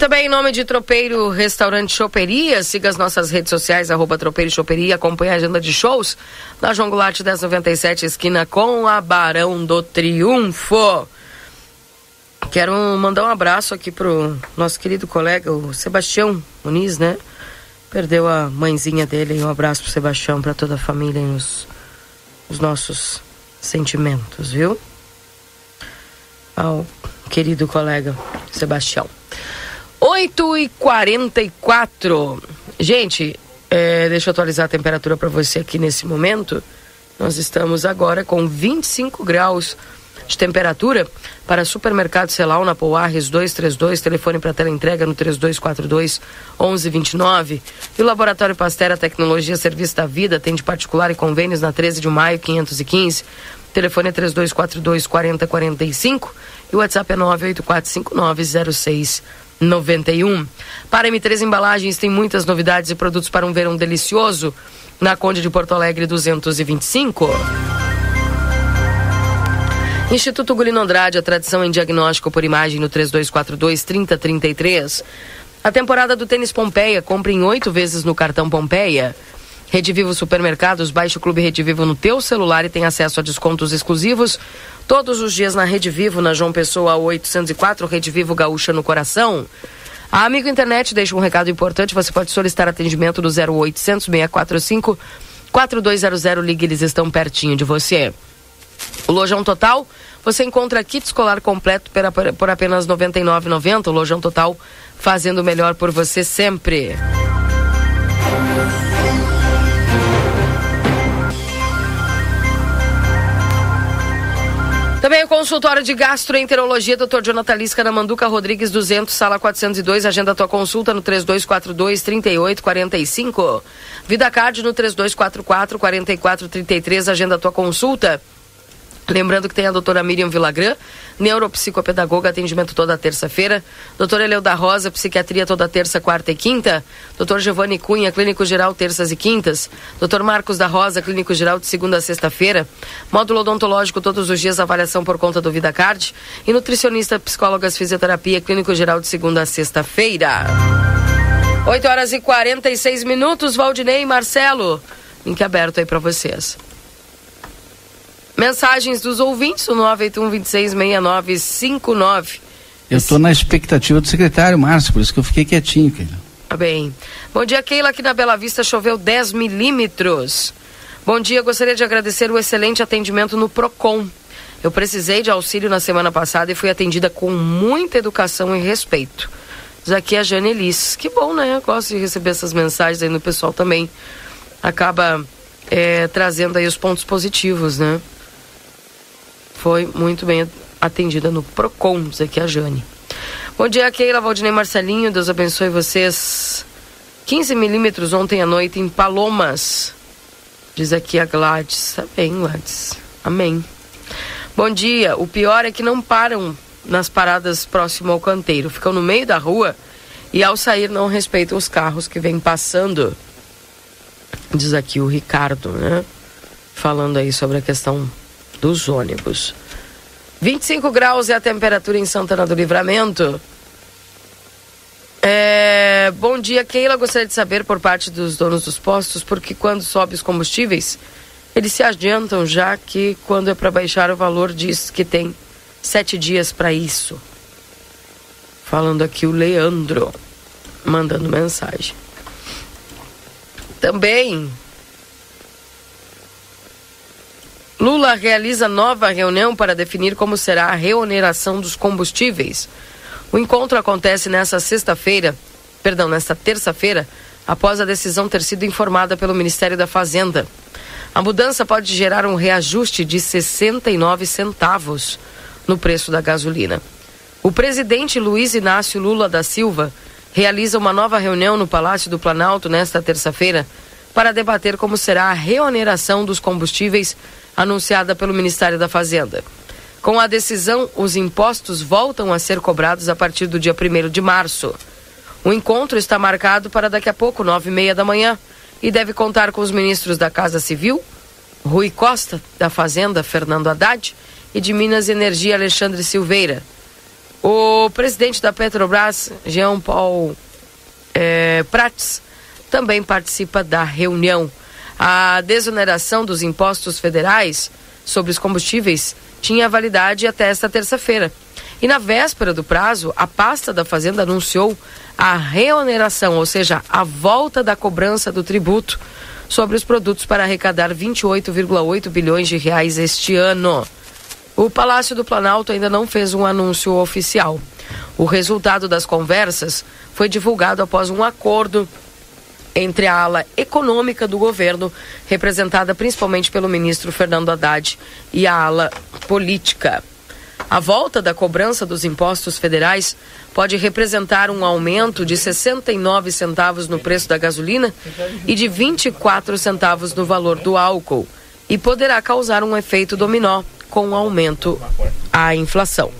Também em nome de Tropeiro Restaurante Choperia, siga as nossas redes sociais, arroba Tropeiro Choperia, acompanhe a agenda de shows na João Goulart 1097, esquina com a Barão do Triunfo. Quero mandar um abraço aqui pro nosso querido colega, o Sebastião Muniz, né? Perdeu a mãezinha dele. Um abraço pro Sebastião, para toda a família e os, os nossos sentimentos, viu? Ao querido colega Sebastião. 8 e 44 Gente, é, deixa eu atualizar a temperatura para você aqui nesse momento. Nós estamos agora com 25 graus de temperatura para supermercado Celal na Pouarres 232, telefone para tela entrega no 3242 1129. E o Laboratório Pastera Tecnologia Serviço da Vida atende particular e convênios na 13 de maio 515. Telefone é 3242 4045 e o WhatsApp é 9845906 91. Para M3 Embalagens tem muitas novidades e produtos para um verão delicioso na Conde de Porto Alegre 225. Instituto Gulino Andrade, a tradição em diagnóstico por imagem no 3242 3033. A temporada do Tênis Pompeia, compre em oito vezes no cartão Pompeia. Rede Vivo Supermercados, baixe o Clube Rede Vivo no teu celular e tem acesso a descontos exclusivos todos os dias na Rede Vivo, na João Pessoa 804, Rede Vivo Gaúcha no Coração. A Amigo Internet deixa um recado importante, você pode solicitar atendimento do 0800 645 4200, ligue, eles estão pertinho de você. O Lojão Total, você encontra kit escolar completo por, por apenas R$ 99,90. O Lojão Total fazendo o melhor por você sempre. Também o consultório de gastroenterologia, Dr. Jonathan Lisca, na Manduca Rodrigues 200, sala 402. Agenda tua consulta no 3242 3845. Vida Card no 3244 4433. Agenda tua consulta. Lembrando que tem a doutora Miriam Villagrã, neuropsicopedagoga, atendimento toda terça-feira. Doutora Eleu da Rosa, psiquiatria toda terça, quarta e quinta. Doutor Giovanni Cunha, clínico geral, terças e quintas. Doutor Marcos da Rosa, clínico geral, de segunda a sexta-feira. Módulo odontológico, todos os dias, avaliação por conta do Vida Card. E nutricionista, psicólogas, fisioterapia, clínico geral, de segunda a sexta-feira. 8 horas e 46 minutos, Valdinei e Marcelo. Link aberto aí para vocês. Mensagens dos ouvintes, o 981-266959. Eu estou na expectativa do secretário Márcio, por isso que eu fiquei quietinho, Keila. Tá bem. Bom dia, Keila. Aqui na Bela Vista choveu 10 milímetros. Bom dia, gostaria de agradecer o excelente atendimento no PROCON. Eu precisei de auxílio na semana passada e fui atendida com muita educação e respeito. Diz aqui a Jane Elis. Que bom, né? Eu gosto de receber essas mensagens aí no pessoal também. Acaba é, trazendo aí os pontos positivos, né? Foi muito bem atendida no PROCON, diz aqui a Jane. Bom dia, Keila, Valdinei Marcelinho, Deus abençoe vocês. 15 milímetros ontem à noite em Palomas, diz aqui a Gladys. Tá bem, Gladys. Amém. Bom dia, o pior é que não param nas paradas próximo ao canteiro, ficam no meio da rua e ao sair não respeitam os carros que vêm passando. Diz aqui o Ricardo, né? Falando aí sobre a questão dos ônibus. 25 graus é a temperatura em Santana do Livramento. É, bom dia, Keila. Gostaria de saber por parte dos donos dos postos, porque quando sobe os combustíveis, eles se adiantam, já que quando é para baixar o valor, diz que tem sete dias para isso. Falando aqui o Leandro, mandando mensagem. Também Lula realiza nova reunião para definir como será a reoneração dos combustíveis. O encontro acontece nesta sexta-feira, perdão, nesta terça-feira, após a decisão ter sido informada pelo Ministério da Fazenda. A mudança pode gerar um reajuste de 69 centavos no preço da gasolina. O presidente Luiz Inácio Lula da Silva realiza uma nova reunião no Palácio do Planalto nesta terça-feira para debater como será a reoneração dos combustíveis anunciada pelo Ministério da Fazenda. Com a decisão, os impostos voltam a ser cobrados a partir do dia 1 de março. O encontro está marcado para daqui a pouco, nove e meia da manhã, e deve contar com os ministros da Casa Civil, Rui Costa, da Fazenda, Fernando Haddad, e de Minas e Energia, Alexandre Silveira. O presidente da Petrobras, Jean Paul é, Prates, também participa da reunião. A desoneração dos impostos federais sobre os combustíveis tinha validade até esta terça-feira. E na véspera do prazo, a pasta da Fazenda anunciou a reoneração, ou seja, a volta da cobrança do tributo sobre os produtos para arrecadar 28,8 bilhões de reais este ano. O Palácio do Planalto ainda não fez um anúncio oficial. O resultado das conversas foi divulgado após um acordo entre a ala econômica do governo, representada principalmente pelo ministro Fernando Haddad, e a ala política. A volta da cobrança dos impostos federais pode representar um aumento de 69 centavos no preço da gasolina e de 24 centavos no valor do álcool e poderá causar um efeito dominó com o aumento à inflação.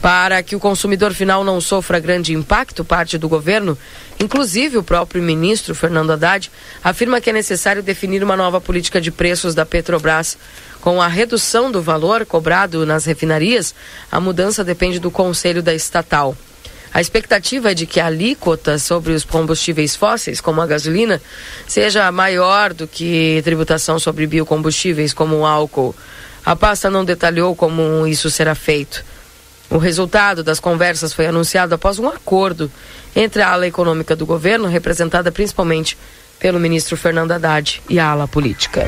Para que o consumidor final não sofra grande impacto, parte do governo, inclusive o próprio ministro Fernando Haddad, afirma que é necessário definir uma nova política de preços da Petrobras. Com a redução do valor cobrado nas refinarias, a mudança depende do conselho da estatal. A expectativa é de que a alíquota sobre os combustíveis fósseis, como a gasolina, seja maior do que tributação sobre biocombustíveis, como o álcool. A pasta não detalhou como isso será feito. O resultado das conversas foi anunciado após um acordo entre a ala econômica do governo, representada principalmente pelo ministro Fernando Haddad, e a ala política.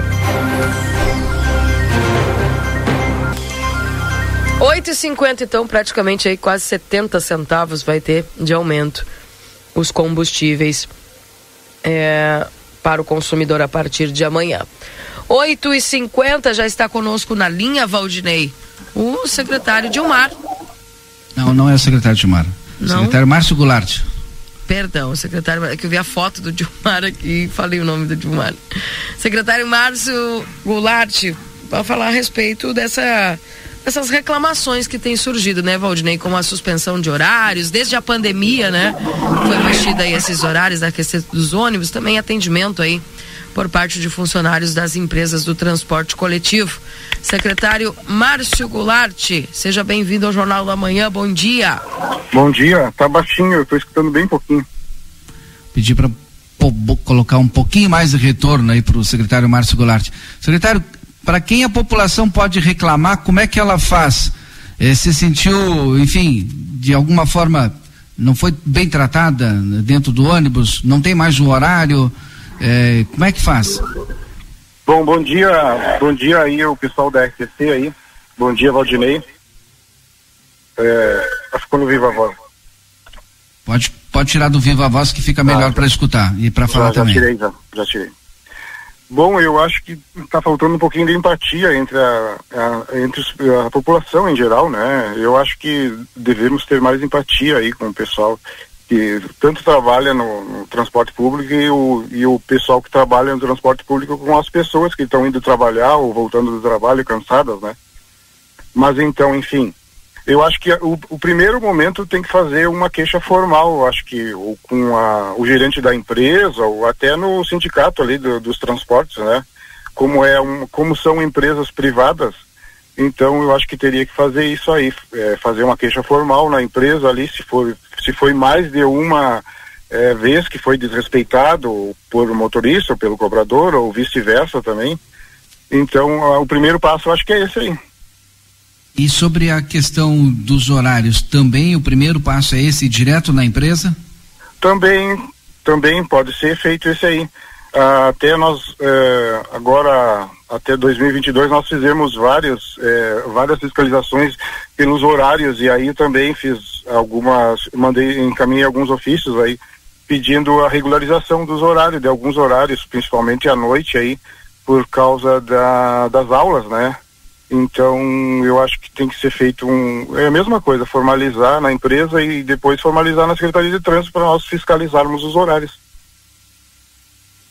8,50 então, praticamente aí quase 70 centavos vai ter de aumento os combustíveis é, para o consumidor a partir de amanhã. 8 e 50 já está conosco na linha, Valdinei, o secretário Dilmar. Não, não é o secretário Dilmar. O secretário Márcio Goulart. Perdão, secretário, é que eu vi a foto do Dilmar aqui e falei o nome do Dilmar. Secretário Márcio Goulart, para falar a respeito dessa reclamações que têm surgido, né, Valdinei, como a suspensão de horários, desde a pandemia, né? Foi mexida aí esses horários da questão dos ônibus, também atendimento aí por parte de funcionários das empresas do transporte coletivo. Secretário Márcio Goulart, seja bem-vindo ao Jornal da Manhã, bom dia. Bom dia, tá baixinho, eu tô escutando bem pouquinho. Pedir para colocar um pouquinho mais de retorno aí para o secretário Márcio Goulart. Secretário, para quem a população pode reclamar, como é que ela faz? Eh, se sentiu, enfim, de alguma forma não foi bem tratada dentro do ônibus, não tem mais o horário, eh, como é que faz? Bom, bom dia, bom dia aí o pessoal da RTC aí, bom dia Valdinei. É, tá ficando viva a voz. Pode, pode tirar do viva a voz que fica melhor ah, para escutar e para falar já, também. Já tirei, já, já tirei. Bom, eu acho que está faltando um pouquinho de empatia entre a, a, entre a população em geral, né? Eu acho que devemos ter mais empatia aí com o pessoal que tanto trabalha no, no transporte público e o, e o pessoal que trabalha no transporte público com as pessoas que estão indo trabalhar ou voltando do trabalho cansadas, né? Mas então, enfim, eu acho que o, o, primeiro momento tem que fazer uma queixa formal, acho que ou com a, o gerente da empresa ou até no sindicato ali do, dos transportes, né? Como é um, como são empresas privadas, então eu acho que teria que fazer isso aí, é, fazer uma queixa formal na empresa ali, se for se foi mais de uma é, vez que foi desrespeitado por motorista ou pelo cobrador ou vice-versa também. Então a, o primeiro passo eu acho que é esse aí. E sobre a questão dos horários, também o primeiro passo é esse, direto na empresa? Também, também pode ser feito esse aí. Até nós, eh, agora, até 2022, nós fizemos várias, eh, várias fiscalizações pelos horários e aí também fiz algumas, mandei, encaminhei alguns ofícios aí pedindo a regularização dos horários, de alguns horários, principalmente à noite aí, por causa da, das aulas, né? Então, eu acho que tem que ser feito um. É a mesma coisa, formalizar na empresa e depois formalizar na Secretaria de Trânsito para nós fiscalizarmos os horários.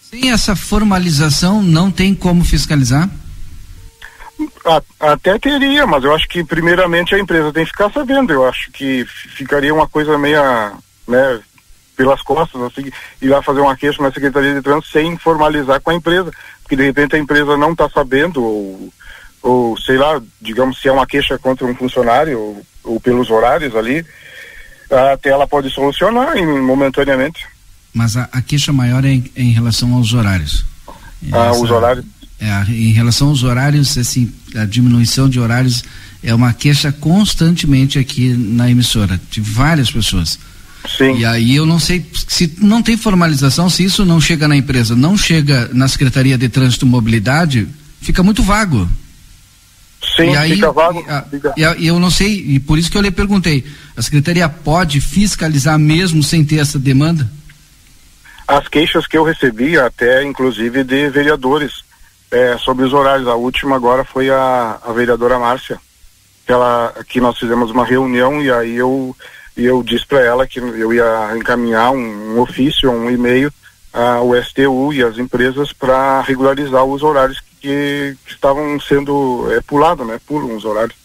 Sem essa formalização, não tem como fiscalizar? até teria, mas eu acho que primeiramente a empresa tem que ficar sabendo. Eu acho que ficaria uma coisa meia, né, pelas costas, assim, ir lá fazer uma queixa na Secretaria de Trânsito sem formalizar com a empresa, porque de repente a empresa não está sabendo ou ou sei lá, digamos se é uma queixa contra um funcionário ou, ou pelos horários ali, até ela pode solucionar momentaneamente. Mas a, a, queixa maior é em, é em relação aos horários. Ah, Essa, os horários? É, em relação aos horários, assim, a diminuição de horários é uma queixa constantemente aqui na emissora, de várias pessoas. Sim. E aí eu não sei se não tem formalização, se isso não chega na empresa, não chega na Secretaria de Trânsito e Mobilidade, fica muito vago. Sim, e aí, fica vago. E, e, eu não sei, e por isso que eu lhe perguntei, a secretaria pode fiscalizar mesmo sem ter essa demanda? As queixas que eu recebi, até inclusive de vereadores, é, sobre os horários. A última agora foi a, a vereadora Márcia, que, ela, que nós fizemos uma reunião e aí eu, eu disse para ela que eu ia encaminhar um, um ofício, um e-mail ao STU e as empresas para regularizar os horários que, que estavam sendo é, pulados, né? Pulam os horários.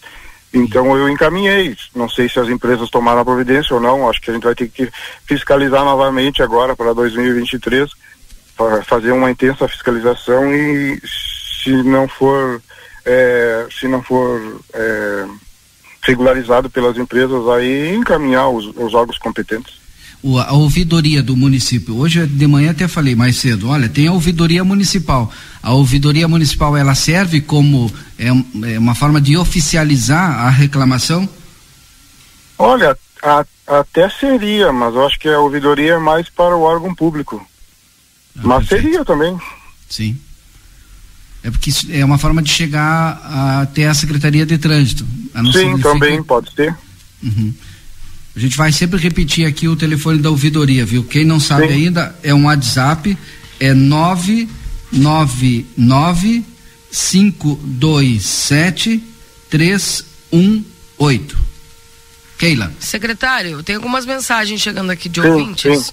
Então eu encaminhei. Não sei se as empresas tomaram a providência ou não. Acho que a gente vai ter que fiscalizar novamente agora para 2023, para fazer uma intensa fiscalização e se não for é, se não for é, regularizado pelas empresas aí encaminhar os, os órgãos competentes a ouvidoria do município. Hoje de manhã até falei mais cedo, olha, tem a ouvidoria municipal. A ouvidoria municipal ela serve como é, é uma forma de oficializar a reclamação? Olha, a, até seria, mas eu acho que a ouvidoria é mais para o órgão público. Ah, mas perfeito. seria também. Sim. É porque é uma forma de chegar até a Secretaria de Trânsito. Sim, significa... também pode ser. Uhum. A gente vai sempre repetir aqui o telefone da ouvidoria, viu? Quem não sabe Sim. ainda, é um WhatsApp, é 999 527 318. Keila. Secretário, tem algumas mensagens chegando aqui de sim, ouvintes. Sim.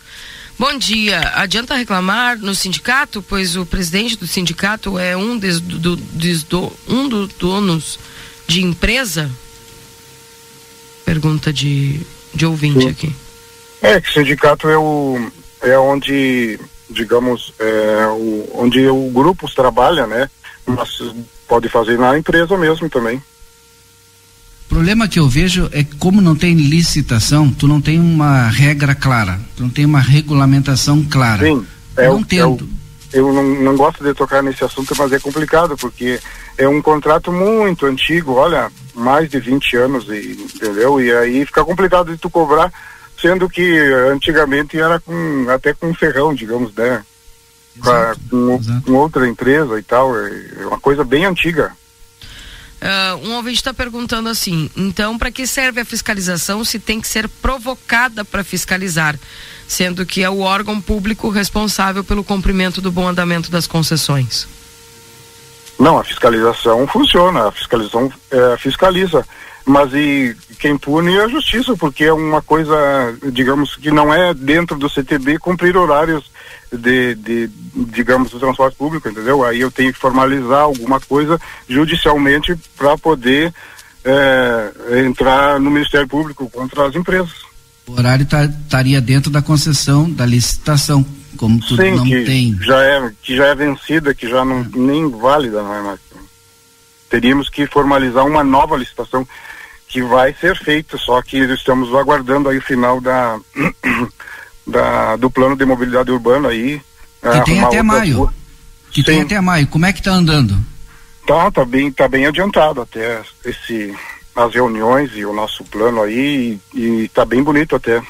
Bom dia. Adianta reclamar no sindicato, pois o presidente do sindicato é um, des, do, des, do, um dos donos de empresa? Pergunta de, de ouvinte sim. aqui. É, que o sindicato é, o, é onde, digamos, é o, onde o grupo trabalha, né? Mas pode fazer na empresa mesmo também. O problema que eu vejo é que como não tem licitação, tu não tem uma regra clara, tu não tem uma regulamentação clara. Sim, é eu não entendo. Eu, eu não, não gosto de tocar nesse assunto, mas é complicado, porque é um contrato muito antigo, olha, mais de 20 anos, e, entendeu? E aí fica complicado de tu cobrar, sendo que antigamente era com até com ferrão, digamos, né? Exato, com, com outra empresa e tal, é uma coisa bem antiga. Uh, um ouvinte está perguntando assim: então, para que serve a fiscalização se tem que ser provocada para fiscalizar, sendo que é o órgão público responsável pelo cumprimento do bom andamento das concessões? Não, a fiscalização funciona, a fiscalização é, fiscaliza, mas e quem pune é a justiça, porque é uma coisa, digamos, que não é dentro do CTB cumprir horários de, de, digamos, do transporte público, entendeu? Aí eu tenho que formalizar alguma coisa judicialmente para poder é, entrar no Ministério Público contra as empresas. O horário estaria tá, dentro da concessão, da licitação, como tu Sim, não que tem. Já é, que já é vencida, que já não, nem válida, não é mais. Teríamos que formalizar uma nova licitação que vai ser feita, só que estamos aguardando aí o final da *clears throat* da, do plano de mobilidade urbana aí. Que é, tem até maio. Rua. Que Sim. tem até maio. Como é que tá andando? Tá, tá bem, tá bem adiantado até esse as reuniões e o nosso plano aí e, e tá bem bonito até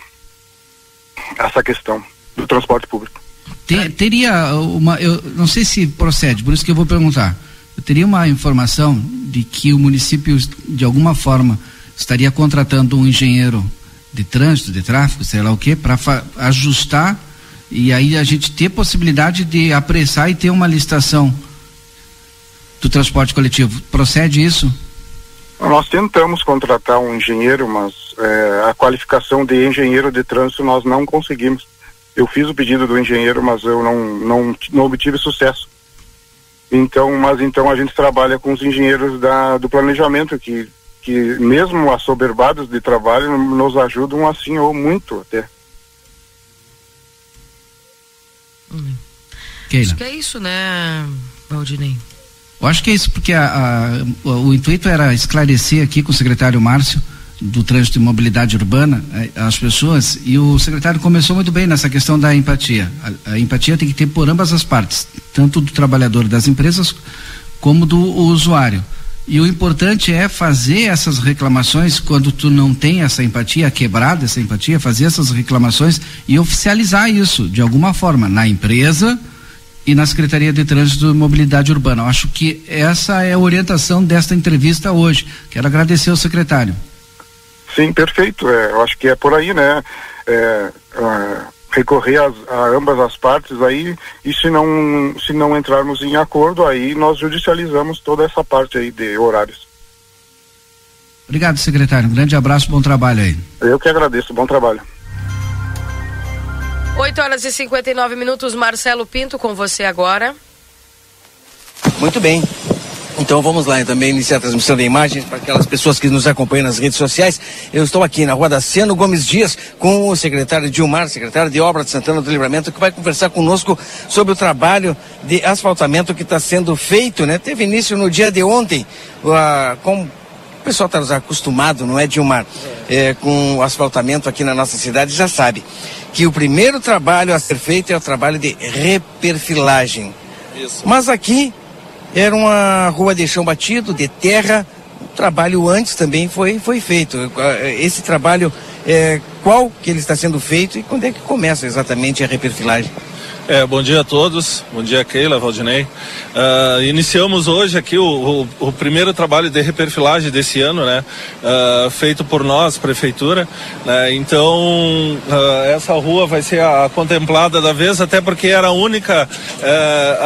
essa questão do transporte público. Ter, teria uma, eu não sei se procede, por isso que eu vou perguntar. Eu teria uma informação de que o município de alguma forma estaria contratando um engenheiro de trânsito, de tráfego, sei lá o que, para ajustar e aí a gente ter possibilidade de apressar e ter uma licitação do transporte coletivo. Procede isso? Nós tentamos contratar um engenheiro, mas é, a qualificação de engenheiro de trânsito nós não conseguimos. Eu fiz o pedido do engenheiro, mas eu não, não, não obtive sucesso. Então, mas então a gente trabalha com os engenheiros da, do planejamento que que mesmo assoberbados de trabalho nos ajudam assim ou muito até. Hum. Acho que é isso, né, Valdinei? Eu acho que é isso, porque a, a, o intuito era esclarecer aqui com o secretário Márcio do trânsito e mobilidade urbana eh, as pessoas e o secretário começou muito bem nessa questão da empatia. A, a empatia tem que ter por ambas as partes, tanto do trabalhador das empresas como do usuário. E o importante é fazer essas reclamações quando tu não tem essa empatia, quebrada essa empatia, fazer essas reclamações e oficializar isso de alguma forma na empresa e na Secretaria de Trânsito e Mobilidade Urbana. Eu acho que essa é a orientação desta entrevista hoje. Quero agradecer ao secretário. Sim, perfeito. É, eu acho que é por aí, né? É, é recorrer a, a, ambas as partes aí e se não se não entrarmos em acordo aí nós judicializamos toda essa parte aí de horários. Obrigado, secretário. Um grande abraço, bom trabalho aí. Eu que agradeço, bom trabalho. 8 horas e 59 minutos, Marcelo Pinto, com você agora. Muito bem. Então vamos lá, também iniciar a transmissão de imagens para aquelas pessoas que nos acompanham nas redes sociais. Eu estou aqui na rua da Seno Gomes Dias com o secretário Dilmar, secretário de Obra de Santana do Livramento, que vai conversar conosco sobre o trabalho de asfaltamento que está sendo feito, né? Teve início no dia de ontem, uh, com o pessoal está acostumado, não é, Dilmar, é, com o asfaltamento aqui na nossa cidade, já sabe que o primeiro trabalho a ser feito é o trabalho de reperfilagem. Isso. Mas aqui era uma rua de chão batido, de terra. O trabalho antes também foi, foi feito. Esse trabalho, é, qual que ele está sendo feito e quando é que começa exatamente a reperfilagem? É, bom dia a todos, bom dia Keila, Valdinei. Uh, iniciamos hoje aqui o, o, o, primeiro trabalho de reperfilagem desse ano, né? Uh, feito por nós, prefeitura. Né? Então, uh, essa rua vai ser a, a, contemplada da vez, até porque era a única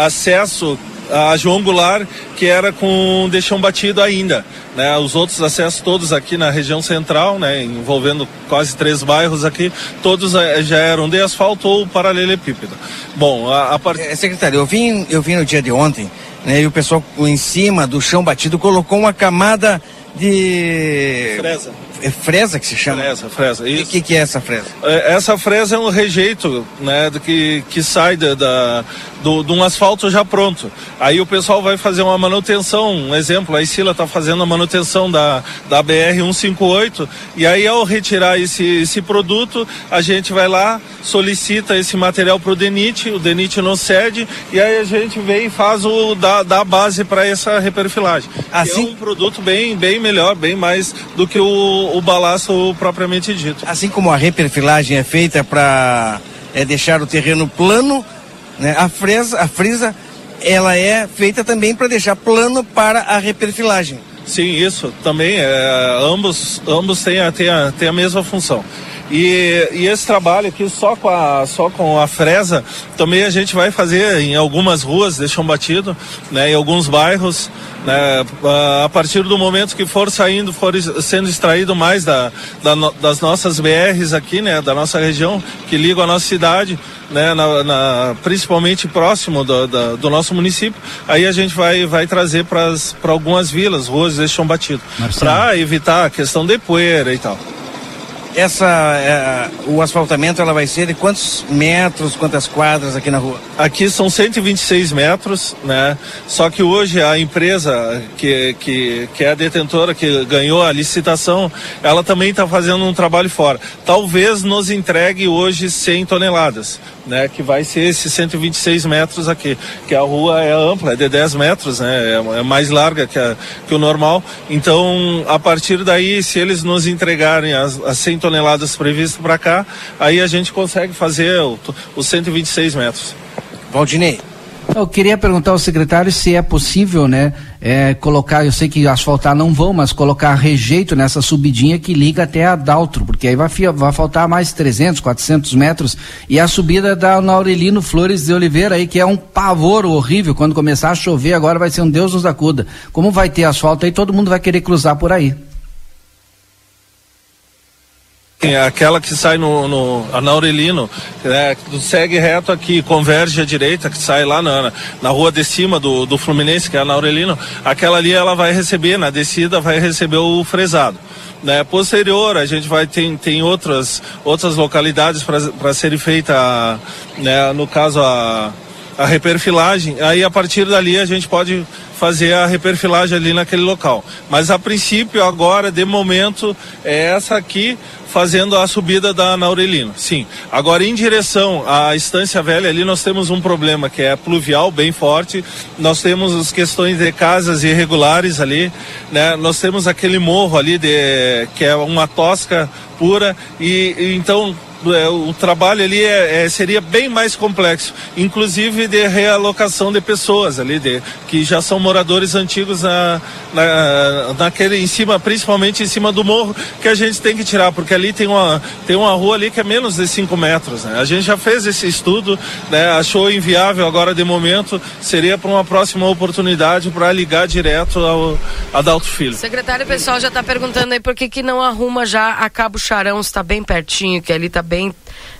acesso a João Goulart, que era com deixão batido ainda. Né? Os outros acessos todos aqui na região central, né? envolvendo quase três bairros aqui, todos eh, já eram de asfalto ou paralelepípedo. Bom, a, a part... é, secretário, eu vim, eu vim no dia de ontem, né? E o pessoal em cima do chão batido colocou uma camada de fresa é fresa que se chama? Fresa, fresa. O que, que, é essa fresa? É, essa fresa é um rejeito, né, do que, que sai da, da do, de um asfalto já pronto. Aí o pessoal vai fazer uma manutenção, um exemplo, a Isila está fazendo a manutenção da, da BR 158 e aí ao retirar esse, esse produto, a gente vai lá, solicita esse material para o DENIT, o DENIT não cede e aí a gente vem e faz o da, da base para essa reperfilagem. Assim? é um produto bem, bem melhor, bem mais do que o, o balaço propriamente dito. Assim como a reperfilagem é feita para é, deixar o terreno plano, né, a, fresa, a frisa ela é feita também para deixar plano para a reperfilagem. Sim, isso também. É, ambos ambos têm a, têm, a, têm a mesma função. E, e, esse trabalho aqui só com, a, só com a fresa, também a gente vai fazer em algumas ruas de chão batido, né, em alguns bairros. Né, a partir do momento que for saindo, for sendo extraído mais da, da das nossas BRs aqui, né, da nossa região, que ligam a nossa cidade, né, na, na, principalmente próximo do, do, do, nosso município, aí a gente vai, vai trazer para algumas vilas, ruas de chão batido, para evitar a questão de poeira e tal essa é, o asfaltamento ela vai ser de quantos metros, quantas quadras aqui na rua? Aqui são 126 metros, né? Só que hoje a empresa que, que, que é a detentora que ganhou a licitação, ela também está fazendo um trabalho fora. Talvez nos entregue hoje 100 toneladas né, que vai ser esses 126 metros aqui, que a rua é ampla, é de 10 metros, né, é, é mais larga que, a, que o normal. Então, a partir daí, se eles nos entregarem as, as 100 toneladas previstas para cá, aí a gente consegue fazer os 126 metros. Valdinei. Eu queria perguntar ao secretário se é possível, né, é, colocar, eu sei que asfaltar não vão, mas colocar rejeito nessa subidinha que liga até a Daltro, porque aí vai, vai faltar mais 300, 400 metros, e a subida da Aurelino Flores de Oliveira aí, que é um pavor horrível, quando começar a chover agora vai ser um Deus nos acuda. Como vai ter asfalto aí, todo mundo vai querer cruzar por aí. É aquela que sai no, no a Naurelino, né, segue reto aqui, converge à direita, que sai lá na, na rua de cima do, do Fluminense, que é a Naurelino, aquela ali ela vai receber, na descida vai receber o fresado. Né, posterior, a gente vai tem, tem outras, outras localidades para serem feita, né, no caso a, a reperfilagem. Aí a partir dali a gente pode fazer a reperfilagem ali naquele local. Mas a princípio, agora, de momento, é essa aqui fazendo a subida da Naurelino. Sim. Agora, em direção à Estância Velha, ali nós temos um problema que é pluvial bem forte. Nós temos as questões de casas irregulares ali, né? Nós temos aquele morro ali de que é uma tosca pura e, e então o trabalho ali é, é, seria bem mais complexo, inclusive de realocação de pessoas ali, de, que já são moradores antigos na, na, naquele, em cima, principalmente em cima do morro, que a gente tem que tirar, porque ali tem uma, tem uma rua ali que é menos de 5 metros. Né? A gente já fez esse estudo, né? achou inviável agora de momento, seria para uma próxima oportunidade para ligar direto ao Adalto Filho. Secretário, pessoal já está perguntando aí por que, que não arruma já a Cabo Charão, está bem pertinho, que ali está bem bem,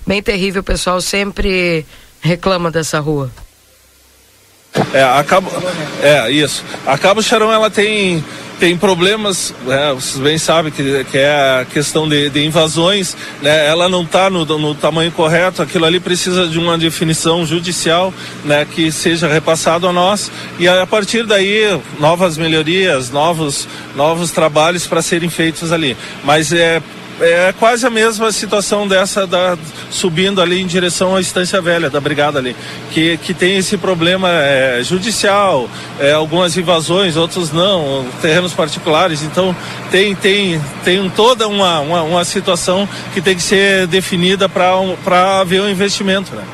bem terrível. O pessoal sempre reclama dessa rua. É, a Cabo, é isso. A Cabo Charão ela tem tem problemas, né, vocês bem sabem que, que é a questão de, de invasões, né, ela não está no, no, tamanho correto, aquilo ali precisa de uma definição judicial né, que seja repassado a nós e a partir daí novas melhorias, novos, novos trabalhos para serem feitos ali. Mas é é quase a mesma situação dessa da subindo ali em direção à Estância Velha da Brigada ali, que, que tem esse problema é, judicial, é, algumas invasões, outros não, terrenos particulares, então tem tem tem toda uma, uma, uma situação que tem que ser definida para para haver um investimento, né?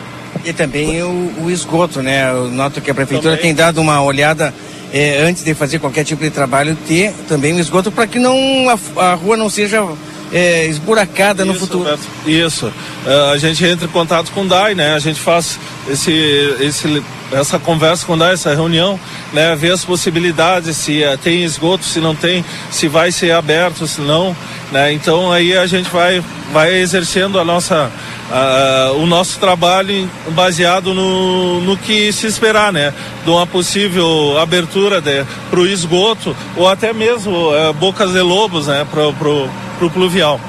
E também o, o, esgoto, né? Eu noto que a prefeitura também. tem dado uma olhada é, antes de fazer qualquer tipo de trabalho, ter também o esgoto para que não a, a rua não seja é, esburacada Isso, no futuro. Roberto. Isso. Uh, a gente entra em contato com o DAI, né? A gente faz esse, esse, essa conversa com o DAI, essa reunião, né? Ver as possibilidades, se uh, tem esgoto, se não tem, se vai ser aberto, se não, né? Então aí a gente vai, vai exercendo a nossa uh, o nosso trabalho baseado no, no que se esperar, né? De uma possível abertura para o esgoto ou até mesmo uh, bocas de lobos, né? Para o pluvial.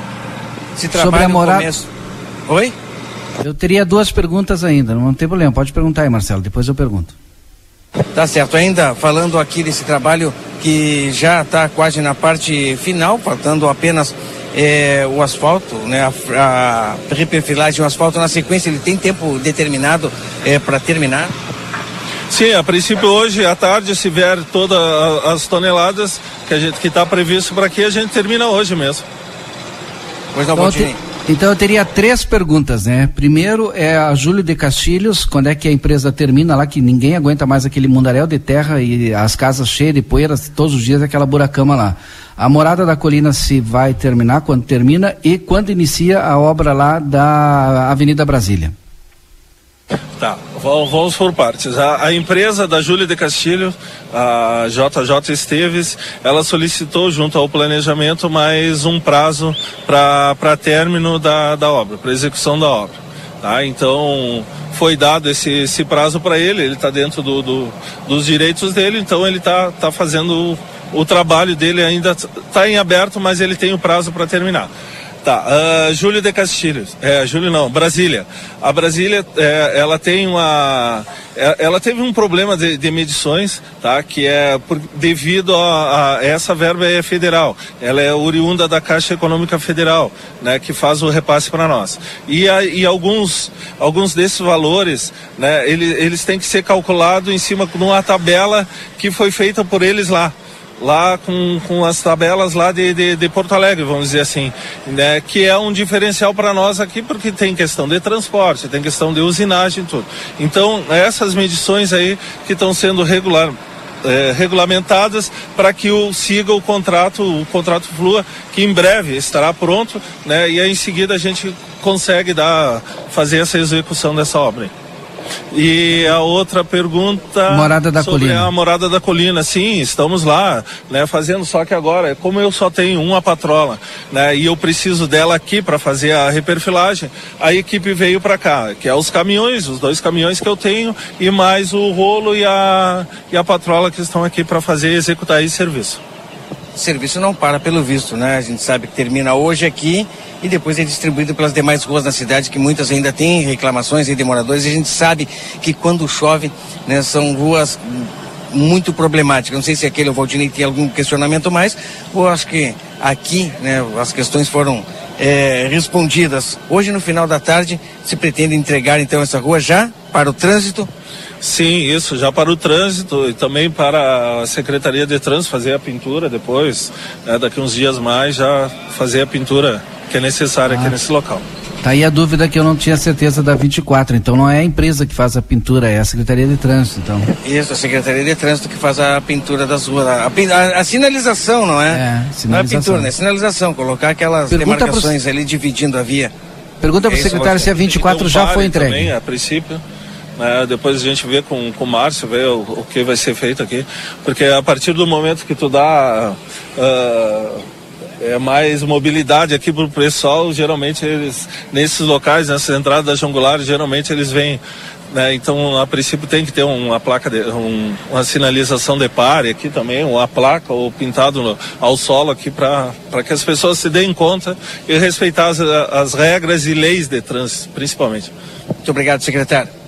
Se Sobre a morada... Começo... Oi? Eu teria duas perguntas ainda, não tem problema. Pode perguntar aí, Marcelo, depois eu pergunto. Tá certo. Ainda falando aqui desse trabalho que já está quase na parte final, faltando apenas é, o asfalto, né, a, a reperfilagem, o asfalto na sequência, ele tem tempo determinado é, para terminar? Sim, a princípio hoje à tarde, se vier todas as toneladas que a gente que está previsto para aqui, a gente termina hoje mesmo. Pois não, então, te, então eu teria três perguntas, né? Primeiro é a Júlio de Castilhos, quando é que a empresa termina lá, que ninguém aguenta mais aquele mundaréu de terra e as casas cheias de poeira todos os dias, aquela buracama lá. A Morada da Colina se vai terminar, quando termina e quando inicia a obra lá da Avenida Brasília. Tá, vamos por partes. A, a, empresa da Júlia de Castilho, a JJ Esteves, ela solicitou junto ao planejamento mais um prazo para término da, da obra, para execução da obra. Tá? Então foi dado esse, esse prazo para ele, ele está dentro do, do, dos direitos dele, então ele está tá fazendo o trabalho dele ainda está em aberto, mas ele tem o prazo para terminar. Tá, uh, Júlio de Castilhos, é, Júlio não, Brasília. A Brasília, é, ela tem uma, é, ela teve um problema de, de, medições, tá, que é por, devido a, a, essa verba é federal, ela é oriunda da Caixa Econômica Federal, né, que faz o repasse para nós. E, a, e alguns, alguns desses valores, né, eles, eles têm que ser calculados em cima de uma tabela que foi feita por eles lá lá com, com as tabelas lá de, de, de, Porto Alegre, vamos dizer assim, né? que é um diferencial para nós aqui, porque tem questão de transporte, tem questão de usinagem e tudo. Então, essas medições aí que estão sendo regular, é, regulamentadas para que o siga o contrato, o contrato flua, que em breve estará pronto, né? E aí em seguida a gente consegue dar, fazer essa execução dessa obra. E a outra pergunta. Morada da sobre Colina. A Morada da Colina, sim, estamos lá, né, fazendo, só que agora, como eu só tenho uma patrola, né, e eu preciso dela aqui para fazer a reperfilagem, a equipe veio para cá, que é os caminhões, os dois caminhões que eu tenho, e mais o rolo e a, e a patrola que estão aqui para fazer executar esse serviço. Serviço não para pelo visto, né? A gente sabe que termina hoje aqui e depois é distribuído pelas demais ruas da cidade, que muitas ainda têm reclamações e demoradores. E a gente sabe que quando chove, né, são ruas muito problemáticas. Não sei se aquele o Valdinei tem algum questionamento mais, ou acho que aqui né, as questões foram é, respondidas. Hoje, no final da tarde, se pretende entregar então essa rua já para o trânsito Sim, isso, já para o trânsito e também para a Secretaria de Trânsito fazer a pintura depois, né, daqui uns dias mais, já fazer a pintura que é necessária ah. aqui nesse local. Tá aí a dúvida que eu não tinha certeza da 24, então não é a empresa que faz a pintura, é a Secretaria de Trânsito, então. Isso, a Secretaria de Trânsito que faz a pintura das ruas, a, a, a sinalização, não é? É, sinalização. Não é pintura, né? Sinalização, colocar aquelas Pergunta demarcações pro... ali dividindo a via. Pergunta para o secretário se a 24 já foi entregue. Também, a princípio. Né? Depois a gente vê com, com o Márcio, vê o, o, que vai ser feito aqui. Porque a partir do momento que tu dá uh, é mais mobilidade aqui para o pessoal, geralmente eles, nesses locais, nessas entradas jangulares, geralmente eles vêm né? Então, a princípio tem que ter uma placa, de, um, uma sinalização de pare aqui também, uma placa ou pintado no, ao solo aqui para que as pessoas se deem conta e respeitar as, as regras e leis de trânsito, principalmente. Muito obrigado, secretário.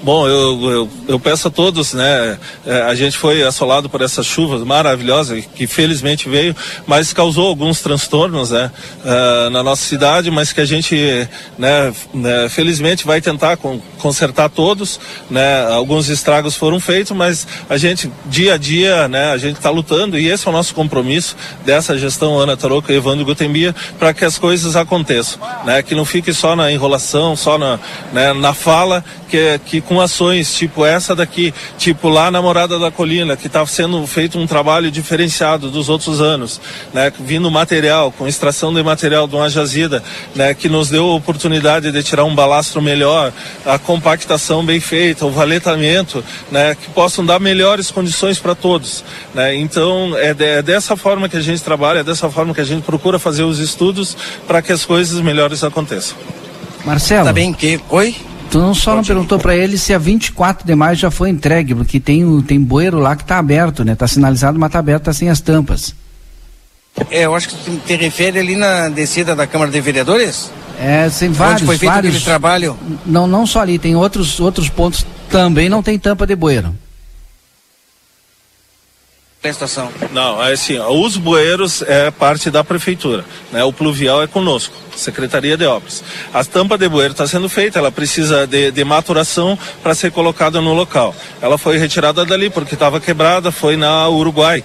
Bom, eu, eu, eu, peço a todos, né? É, a gente foi assolado por essas chuvas maravilhosas que felizmente veio, mas causou alguns transtornos, né? Uh, na nossa cidade, mas que a gente, né, né felizmente vai tentar consertar todos, né? Alguns estragos foram feitos, mas a gente, dia a dia, né? A gente está lutando e esse é o nosso compromisso dessa gestão Ana Tarouca e Evandro Gutembia para que as coisas aconteçam, né? Que não fique só na enrolação, só na, né, na fala que, que com ações tipo essa daqui, tipo lá na Morada da Colina, que está sendo feito um trabalho diferenciado dos outros anos, né, vindo material, com extração de material de uma jazida, né, que nos deu a oportunidade de tirar um balastro melhor, a compactação bem feita, o valetamento, né, que possam dar melhores condições para todos. Né? Então, é, de, é dessa forma que a gente trabalha, é dessa forma que a gente procura fazer os estudos para que as coisas melhores aconteçam. Marcelo. Tá bem que. Oi? Tu não só não perguntou para ele se a 24 de maio já foi entregue, porque tem tem bueiro lá que tá aberto, né? Tá sinalizado, mas tá aberto, tá sem as tampas. É, eu acho que tu te refere ali na descida da Câmara de Vereadores? É, tem vários, Onde foi feito vários aquele trabalho? Não, não só ali, tem outros outros pontos também não tem tampa de bueiro. Prestação. Não, é assim, os bueiros é parte da prefeitura, né? O pluvial é conosco, Secretaria de Obras. A tampa de bueiro está sendo feita, ela precisa de, de maturação para ser colocada no local. Ela foi retirada dali porque estava quebrada, foi na Uruguai.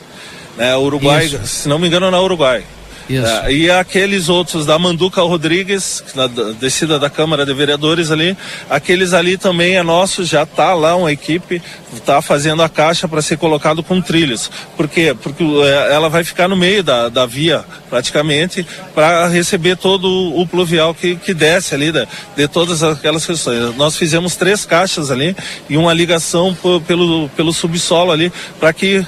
Né? Uruguai, Isso. se não me engano, na Uruguai. É, e aqueles outros da Manduca Rodrigues, na da- descida da Câmara de Vereadores ali, aqueles ali também é nosso, já tá lá uma equipe, tá fazendo a caixa para ser colocado com trilhos. Por quê? Porque é, ela vai ficar no meio da, da via, praticamente, para receber todo o, o pluvial que, que desce ali, da- de todas aquelas questões. Nós fizemos três caixas ali e uma ligação pelo, pelo subsolo ali, para que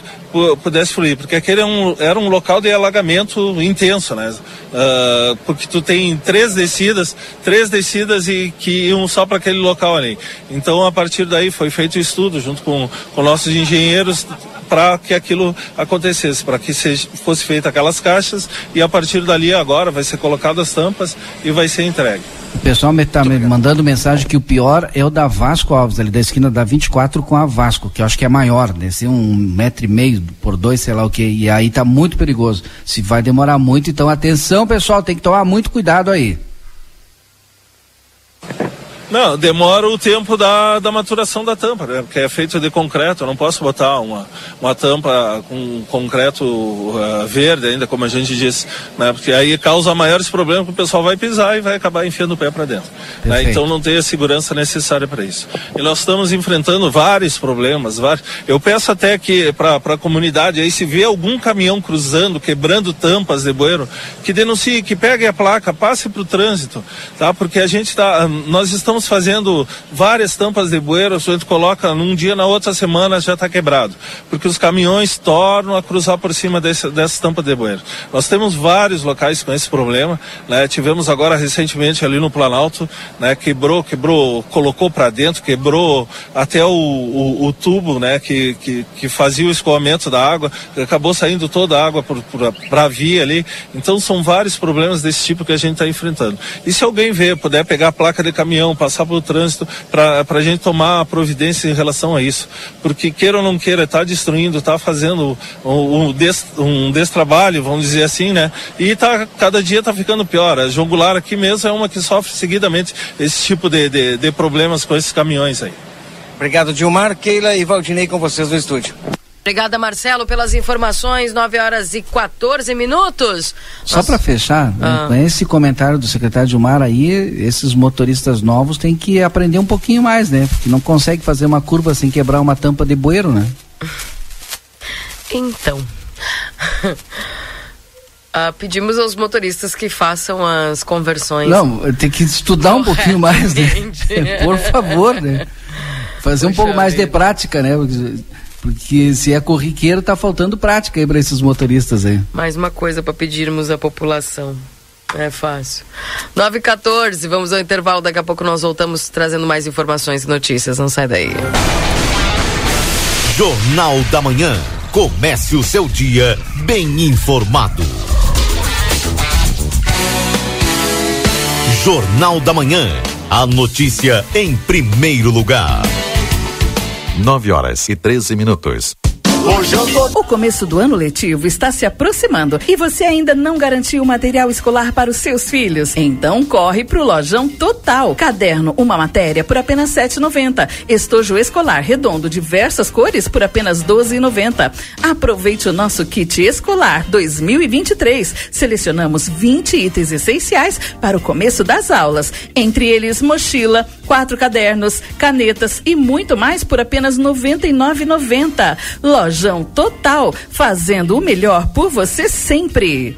pudesse fluir, porque aquele é um- era um local de alagamento intenso, né? Ah, porque tu tem três descidas, três descidas e que iam só para aquele local ali. Então, a partir daí foi feito o estudo junto com, com nossos engenheiros para que aquilo acontecesse, para que seja, fosse feita aquelas caixas e a partir dali agora vai ser colocado as tampas e vai ser entregue. O pessoal me tá me mandando mensagem que o pior é o da Vasco Alves, ali da esquina da 24 com a Vasco, que eu acho que é maior, né? Ser um metro e meio por dois, sei lá o que. E aí tá muito perigoso. Se vai demorar muito, então atenção, pessoal, tem que tomar muito cuidado aí. Não, demora o tempo da, da maturação da tampa, né? Porque é feito de concreto, eu não posso botar uma, uma tampa com concreto uh, verde ainda, como a gente disse, né? Porque aí causa maiores problemas que o pessoal vai pisar e vai acabar enfiando o pé para dentro. né? Então não tem a segurança necessária para isso. E nós estamos enfrentando vários problemas, vários. Eu peço até que para a comunidade aí, se vê algum caminhão cruzando, quebrando tampas de bueiro, que denuncie, que pegue a placa, passe para o trânsito, tá? Porque a gente tá, nós estamos fazendo várias tampas de bueiro, a gente coloca num dia, na outra semana já está quebrado, porque os caminhões tornam a cruzar por cima desse, dessa tampa de bueiro. Nós temos vários locais com esse problema, né? Tivemos agora recentemente ali no Planalto, né? Quebrou, quebrou, colocou para dentro, quebrou até o, o, o tubo, né? Que, que, que fazia o escoamento da água, acabou saindo toda a água para a via ali. Então são vários problemas desse tipo que a gente está enfrentando. E se alguém ver, puder pegar a placa de caminhão, passar pelo trânsito, para a gente tomar providência em relação a isso. Porque queira ou não queira, está destruindo, está fazendo um, des, um destrabalho, vamos dizer assim, né? E tá, cada dia está ficando pior. A João Goulart aqui mesmo é uma que sofre seguidamente esse tipo de, de, de problemas com esses caminhões aí. Obrigado, Dilmar, Keila e Valdinei com vocês no estúdio. Obrigada, Marcelo, pelas informações. 9 horas e 14 minutos. Só para fechar, Ah. com esse comentário do secretário Gilmar aí, esses motoristas novos têm que aprender um pouquinho mais, né? Porque não consegue fazer uma curva sem quebrar uma tampa de bueiro, né? Então. *laughs* Ah, pedimos aos motoristas que façam as conversões. Não, tem que estudar um pouquinho mais, né? *laughs* Por favor, né? Fazer um pouco mais de vida. prática, né? Porque se é corriqueiro, tá faltando prática aí para esses motoristas aí. Mais uma coisa para pedirmos à população. É fácil. 9 e 14 vamos ao intervalo. Daqui a pouco nós voltamos trazendo mais informações e notícias. Não sai daí. Jornal da Manhã. Comece o seu dia bem informado. Jornal da Manhã. A notícia em primeiro lugar. 9 horas e 13 minutos. O começo do ano letivo está se aproximando e você ainda não garantiu o material escolar para os seus filhos? Então corre pro Lojão Total. Caderno, uma matéria por apenas 7,90. Estojo escolar redondo, diversas cores por apenas 12,90. Aproveite o nosso kit escolar 2023. Selecionamos 20 itens essenciais para o começo das aulas, entre eles mochila, quatro cadernos, canetas e muito mais por apenas R$ 99,90. Total, fazendo o melhor por você sempre.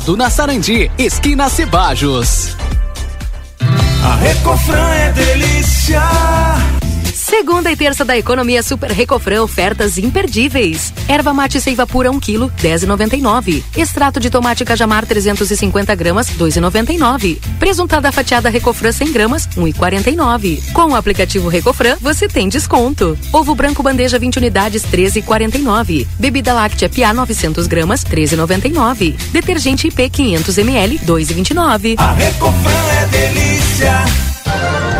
na Sarandi, esquina Cebajos. A Recofran é delícia. Segunda e terça da economia Super Recofran ofertas imperdíveis. Erva mate seiva pura 1 kg, 10,99. Extrato de tomate cajamar 350 gramas, 2,99. Presuntada fatiada Recofran 100 gramas, 1,49. Com o aplicativo Recofran, você tem desconto. Ovo branco bandeja 20 unidades, 13,49. Bebida láctea Pia 900 gramas, 13,99. Detergente IP 500 ml, 2,29. A Recofran é delícia.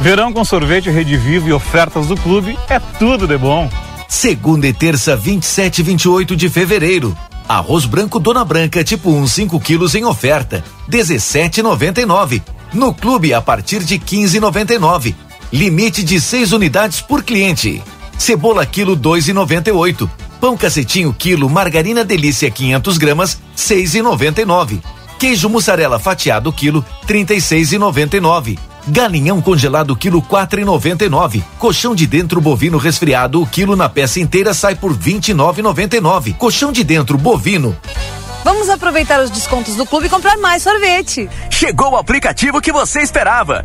Verão com sorvete Rede Vivo e ofertas do clube é tudo de bom. Segunda e terça, 27 e 28 de fevereiro. Arroz branco Dona Branca, tipo 1, 5 quilos em oferta, 17,99. No clube, a partir de 15,99. Limite de 6 unidades por cliente. Cebola quilo 2,98. Pão cacetinho quilo, margarina delícia 500 gramas, 6,99. Queijo mussarela fatiado quilo, 36,99. Galinhão congelado quilo quatro e noventa e nove. Colchão de dentro bovino resfriado o quilo na peça inteira sai por vinte e nove noventa e nove. Colchão de dentro bovino. Vamos aproveitar os descontos do clube e comprar mais sorvete. Chegou o aplicativo que você esperava.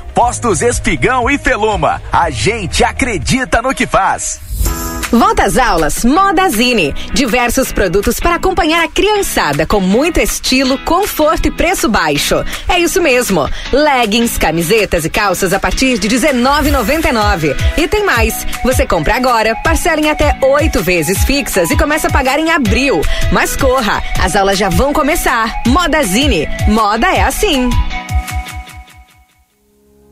Postos Espigão e Feluma. A gente acredita no que faz. Volta às aulas, Modazine. Diversos produtos para acompanhar a criançada com muito estilo, conforto e preço baixo. É isso mesmo. Leggings, camisetas e calças a partir de R$19,99. E tem mais. Você compra agora, parcela em até oito vezes fixas e começa a pagar em abril. Mas corra, as aulas já vão começar. Modazine. Moda é assim.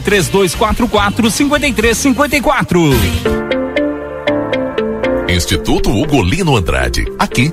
3244 5354. Instituto Ugolino Andrade. Aqui,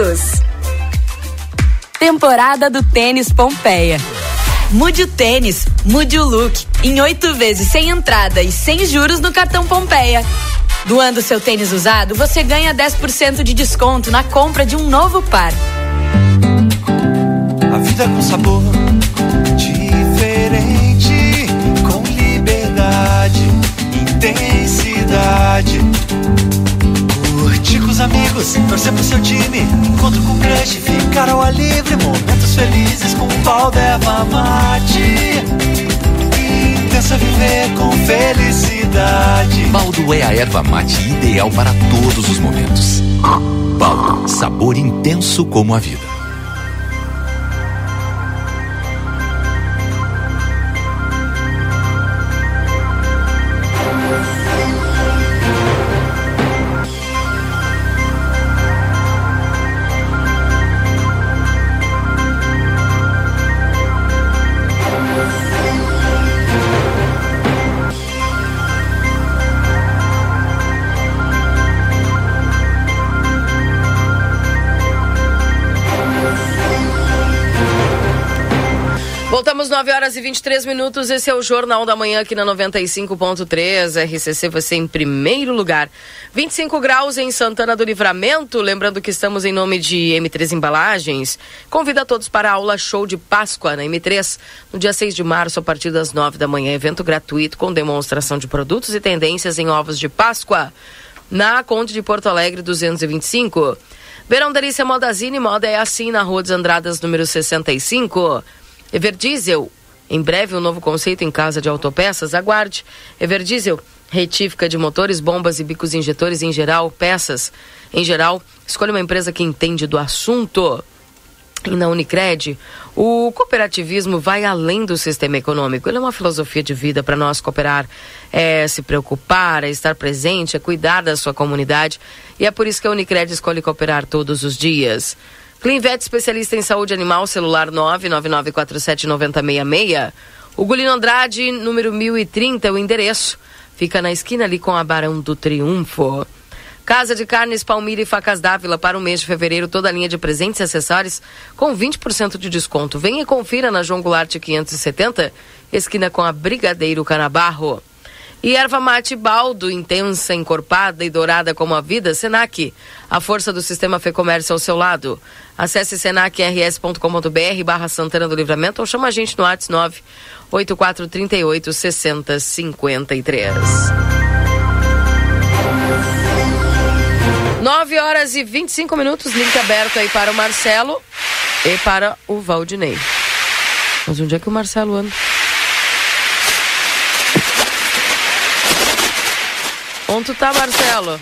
todos. Temporada do Tênis Pompeia. Mude o tênis, mude o look. Em oito vezes sem entrada e sem juros no cartão Pompeia. Doando seu tênis usado, você ganha 10% de desconto na compra de um novo par. A vida com sabor diferente, com liberdade, intensidade. Curtir com os amigos, torcer pro seu time, encontro com crush, ficar ao ar livre, momentos felizes com um pau d'erva mate. Intensa viver com felicidade. Baldo é a erva mate ideal para todos os momentos. Baldo, sabor intenso como a vida. 9 horas e 23 minutos. Esse é o Jornal da Manhã aqui na 95.3. RCC, você em primeiro lugar. 25 graus em Santana do Livramento. Lembrando que estamos em nome de M3 Embalagens. Convida todos para a aula show de Páscoa na M3 no dia 6 de março, a partir das 9 da manhã. Evento gratuito com demonstração de produtos e tendências em ovos de Páscoa. Na Conde de Porto Alegre 225. Verão Delícia Modazine, moda é assim na Rua dos Andradas, número 65. Everdiesel, em breve um novo conceito em casa de autopeças, aguarde. Everdiesel, retífica de motores, bombas e bicos injetores em geral, peças em geral. Escolha uma empresa que entende do assunto. E na Unicred, o cooperativismo vai além do sistema econômico. Ele é uma filosofia de vida para nós cooperar, é se preocupar, é estar presente, é cuidar da sua comunidade. E é por isso que a Unicred escolhe cooperar todos os dias. Clinvet, especialista em saúde animal, celular 999479066. O Gulino Andrade, número 1030, o endereço. Fica na esquina ali com a Barão do Triunfo. Casa de Carnes Palmira e Facas Dávila para o mês de fevereiro, toda a linha de presentes e acessórios com 20% de desconto. Venha e confira na João Goulart 570, esquina com a Brigadeiro Canabarro. E erva mate baldo, intensa, encorpada e dourada como a vida, Senac. A força do sistema Fê Comércio ao seu lado. Acesse senacrs.com.br barra Santana do Livramento ou chama a gente no WhatsApp 9 8438 6053. 9 horas e 25 minutos, link aberto aí para o Marcelo e para o Valdinei. Mas onde é que o Marcelo anda? Onde tu tá, Marcelo?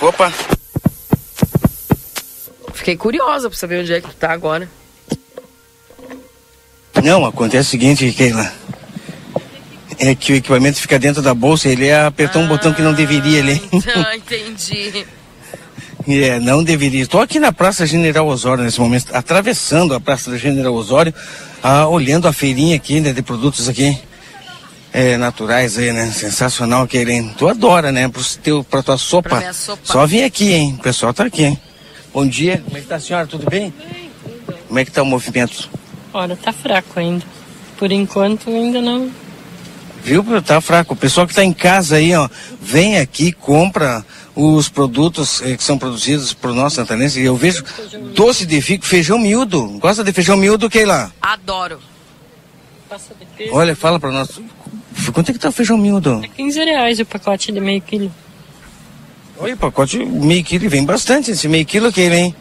Opa! Fiquei curiosa pra saber onde é que tu tá agora. Não, acontece o seguinte, Keila. É que o equipamento fica dentro da bolsa, ele apertou um botão que não deveria ali. Ah, *laughs* entendi. É, não deveria. Estou aqui na Praça General Osório nesse momento, atravessando a Praça General Osório, ah, olhando a feirinha aqui, né, de produtos aqui é, naturais aí, né? Sensacional hein? Tu adora, né? Pro teu, pra tua sopa. Pra minha sopa. Só vem aqui, hein? O pessoal tá aqui, hein? Bom dia. Como é que tá a senhora? Tudo bem? Como é que tá o movimento? Olha, tá fraco ainda. Por enquanto ainda não. Viu? Tá fraco. O pessoal que tá em casa aí, ó, vem aqui, compra os produtos eh, que são produzidos por nós santanenses. Eu vejo doce de figo, feijão miúdo. Gosta de feijão miúdo, Keila? Adoro. Olha, fala pra nós. Quanto é que tá o feijão miúdo? 15 reais o pacote de meio quilo. Olha, o pacote meio quilo, vem bastante esse meio quilo aqui, hein?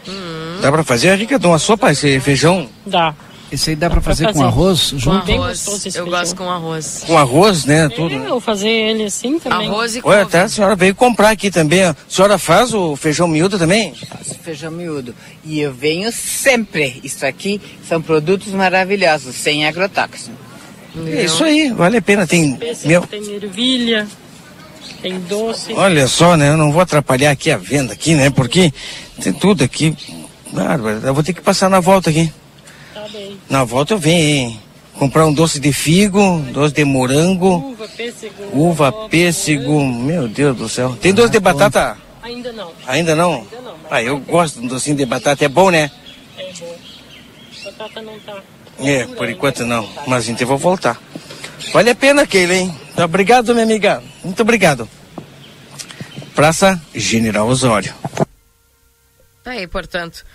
Dá pra fazer a rica de uma sopa, esse feijão? Dá. Esse aí dá pra fazer, com arroz Com junto? arroz. Eu gosto com arroz. Com arroz, né? Tudo. É, eu fazer ele assim também. Arroz e Olha, até a senhora veio comprar aqui também. A senhora faz o feijão miúdo também? Faço feijão miúdo. E eu venho sempre. Isso aqui são produtos maravilhosos, sem agrotóxico. É isso aí, vale a pena. Tem. Meu, Tem ervilha, tem doce. olha só, né? Eu não vou atrapalhar aqui a venda aqui, né? Porque tem tudo aqui. Bárbara, eu vou ter que passar na volta aqui. Tá bem. Na volta eu venho, hein? Comprar um doce de figo, doce de morango, Uva, pêssego. uva, pêssego. Meu Deus do céu. Tem doce de batata? Ainda não. Ainda não? Ah, eu gosto de um docinho de batata, é bom, né? É bom. Batata não tá. É, por enquanto não. Mas então eu vou voltar. Vale a pena aquele, hein? Obrigado, minha amiga. Muito obrigado. Praça General Osório. Tá aí, portanto.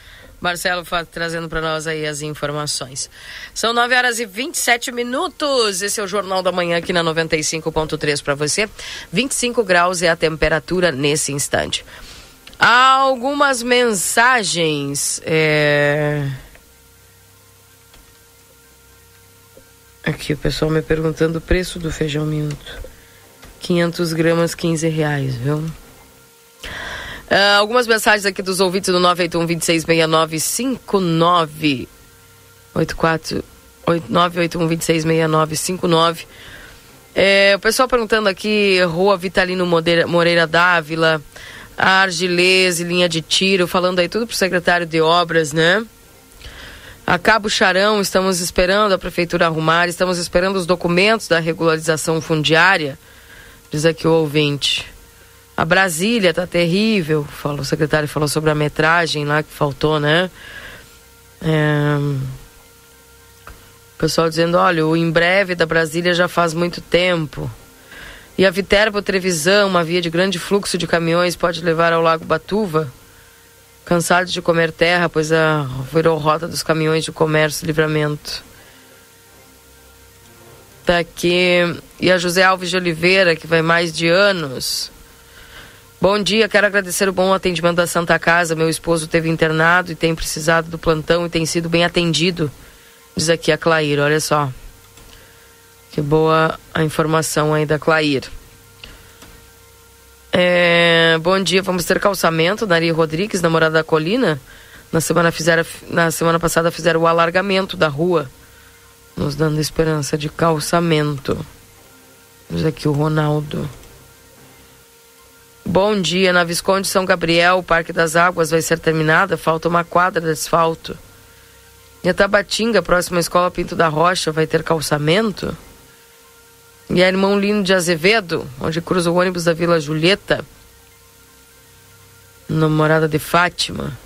Marcelo trazendo para nós aí as informações. São 9 horas e 27 minutos. Esse é o Jornal da Manhã aqui na 95.3 para você. 25 graus é a temperatura nesse instante. Há algumas mensagens. É... Aqui o pessoal me perguntando o preço do feijão miúdo. 500 gramas, 15 reais, viu? Ah, algumas mensagens aqui dos ouvintes do 981 266959 84 981 266959 é, o pessoal perguntando aqui, Rua Vitalino Moreira, Moreira Dávila, Argilese, linha de tiro, falando aí tudo pro secretário de obras, né? A Cabo Charão, estamos esperando a prefeitura arrumar, estamos esperando os documentos da regularização fundiária, diz aqui o ouvinte. A Brasília tá terrível, falou, o secretário falou sobre a metragem lá que faltou, né? É... O pessoal dizendo, olha, o em breve da Brasília já faz muito tempo. E a Viterbo Trevisão, uma via de grande fluxo de caminhões, pode levar ao Lago Batuva? Cansados de comer terra, pois a virou rota dos caminhões de comércio e livramento. Tá aqui. E a José Alves de Oliveira, que vai mais de anos. Bom dia, quero agradecer o bom atendimento da Santa Casa. Meu esposo teve internado e tem precisado do plantão e tem sido bem atendido. Diz aqui a Clair, olha só. Que boa a informação aí da Clair. É, bom dia, vamos ter calçamento. Nari Rodrigues, namorada da Colina. Na semana, fizeram, na semana passada fizeram o alargamento da rua. Nos dando esperança de calçamento. Diz aqui o Ronaldo. Bom dia, na Visconde São Gabriel, o Parque das Águas vai ser terminada, falta uma quadra de asfalto. E a Tabatinga, próxima Escola Pinto da Rocha, vai ter calçamento. E a Irmão Lino de Azevedo, onde cruza o ônibus da Vila Julieta, na morada de Fátima.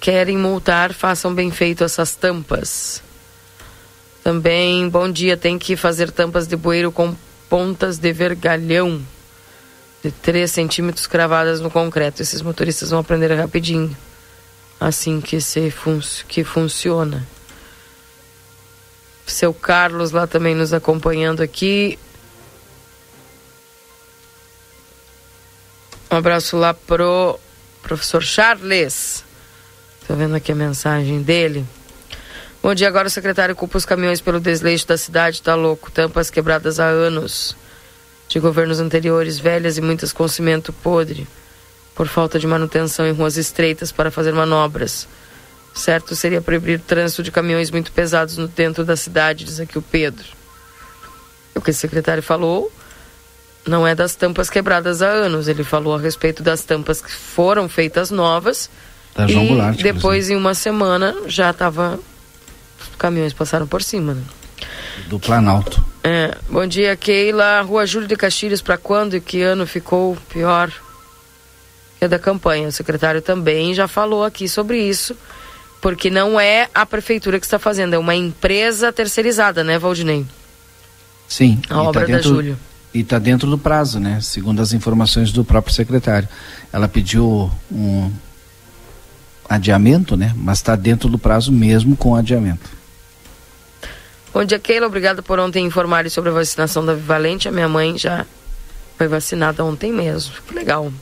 Querem multar, façam bem feito essas tampas. Também, bom dia, tem que fazer tampas de bueiro com pontas de vergalhão de 3 centímetros cravadas no concreto. Esses motoristas vão aprender rapidinho. Assim que, se fun que funciona. Seu Carlos lá também nos acompanhando aqui. Um abraço lá pro professor Charles. Tô vendo aqui a mensagem dele. Bom dia, agora o secretário culpa os caminhões pelo desleixo da cidade, tá louco. Tampas quebradas há anos. De governos anteriores, velhas e muitas com cimento podre. por falta de manutenção em ruas estreitas para fazer manobras. Certo seria proibir o trânsito de caminhões muito pesados no dentro da cidade, diz aqui o Pedro. O que o secretário falou não é das tampas quebradas há anos. Ele falou a respeito das tampas que foram feitas novas. Da João e Goulart, depois, em uma semana, já estava. Caminhões passaram por cima, né? Do Planalto. É, bom dia, Keila. Rua Júlio de Castilhos, para quando e que ano ficou pior? É da campanha. O secretário também já falou aqui sobre isso, porque não é a prefeitura que está fazendo, é uma empresa terceirizada, né, Valdinei? Sim. A obra tá da dentro, Júlio. E está dentro do prazo, né? Segundo as informações do próprio secretário. Ela pediu um adiamento, né? Mas está dentro do prazo mesmo com adiamento. Bom dia, Keila. Obrigada por ontem informar sobre a vacinação da Vivalente. A minha mãe já foi vacinada ontem mesmo. Que legal.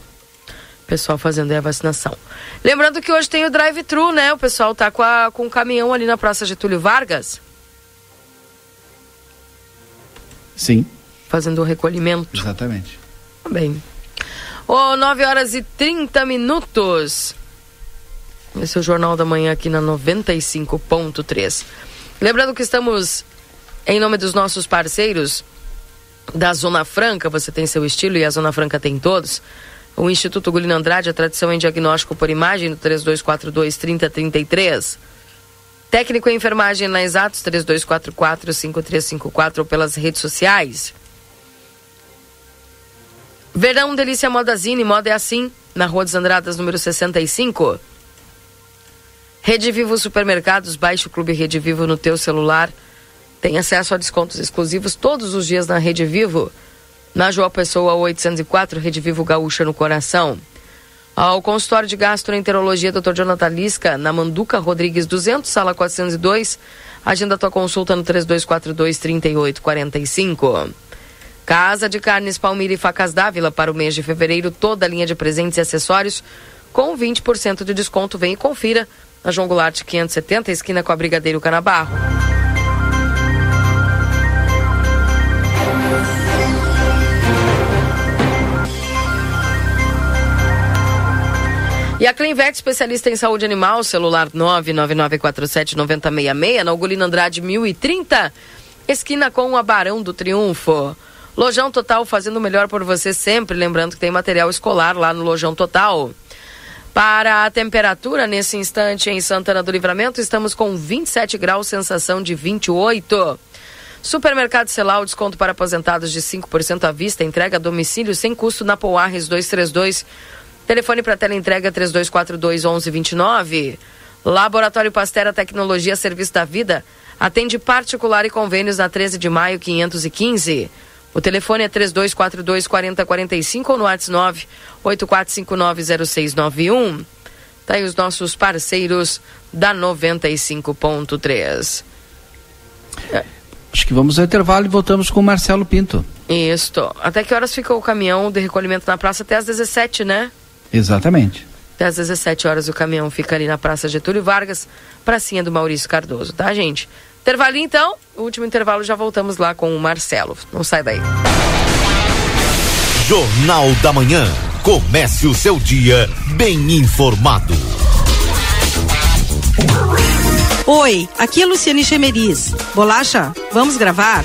Pessoal fazendo aí a vacinação. Lembrando que hoje tem o drive-thru, né? O pessoal tá com, a, com o caminhão ali na Praça Getúlio Vargas. Sim. Fazendo o recolhimento. Exatamente. Tá Bem. Ô, 9 horas e 30 minutos. Esse é o Jornal da Manhã aqui na 95.3. Lembrando que estamos em nome dos nossos parceiros da Zona Franca, você tem seu estilo e a Zona Franca tem todos. O Instituto Gulino Andrade, a tradição em diagnóstico por imagem no 3242 3033. Técnico em enfermagem na Exatos 3244 5354 ou pelas redes sociais. Verão Delícia Modazine, moda é assim, na Rua dos Andradas, número 65. Rede Vivo Supermercados, baixe o Clube Rede Vivo no teu celular. Tem acesso a descontos exclusivos todos os dias na Rede Vivo. Na João Pessoa 804, Rede Vivo Gaúcha no coração. Ao consultório de gastroenterologia Dr. Jonathan Lisca, na Manduca Rodrigues 200, sala 402. Agenda tua consulta no 3242 3845. Casa de Carnes Palmira e Facas Dávila para o mês de fevereiro, toda a linha de presentes e acessórios com 20% de desconto. Vem e confira na João Goulart 570, esquina com a Brigadeiro Canabarro. E a Clinvet, especialista em saúde animal, celular 999479066, na Ugolino Andrade 1030, esquina com a Barão do Triunfo. Lojão Total fazendo o melhor por você sempre, lembrando que tem material escolar lá no Lojão Total. Para a temperatura nesse instante em Santana do Livramento, estamos com 27 graus, sensação de 28. Supermercado Celal, desconto para aposentados de 5% à vista, entrega a domicílio sem custo na Poarres 232. Telefone para tela entrega 3242 1129. Laboratório Pastera Tecnologia Serviço da Vida atende particular e convênios na 13 de maio 515. O telefone é 3242 4045 ou no WhatsApp 984590691. Tá aí os nossos parceiros da 95.3. Acho que vamos ao intervalo e voltamos com o Marcelo Pinto. Isso. Até que horas fica o caminhão de recolhimento na praça? Até às 17, né? Exatamente. Até às 17 horas o caminhão fica ali na Praça Getúlio Vargas, pracinha do Maurício Cardoso, tá, gente? Intervalinho então, o último intervalo já voltamos lá com o Marcelo. Não sai daí. Jornal da Manhã. Comece o seu dia bem informado. Oi, aqui é Luciane Chemeris. Bolacha, vamos gravar?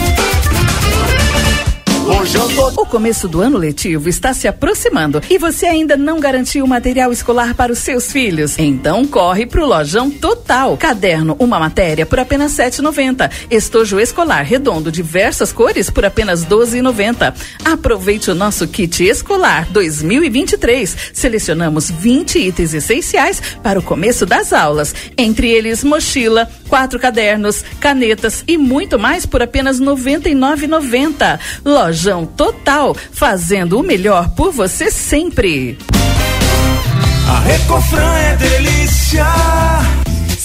O começo do ano letivo está se aproximando e você ainda não garantiu material escolar para os seus filhos? Então corre pro Lojão Total. Caderno, uma matéria por apenas R$ 7,90. Estojo escolar redondo, diversas cores por apenas R$ 12,90. Aproveite o nosso kit escolar 2023. Selecionamos 20 itens essenciais para o começo das aulas. Entre eles, mochila, quatro cadernos, canetas e muito mais por apenas R$ 99,90. Lojão Total, fazendo o melhor por você sempre. A Recofran é delícia.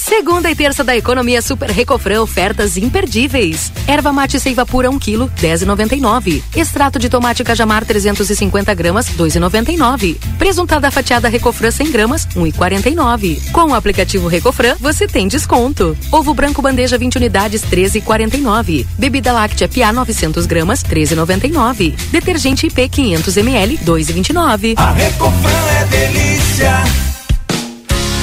Segunda e terça da economia Super Recofran ofertas imperdíveis. Erva mate seiva pura 1 kg, 10,99. Extrato de tomate cajamar 350 gramas, 2,99. Presuntada fatiada Recofran 100 gramas, 1,49. Com o aplicativo Recofran, você tem desconto. Ovo branco bandeja 20 unidades, 13,49. Bebida láctea Pia 900 gramas, 13,99. Detergente IP 500 ml, 2,29. A Recofran é delícia.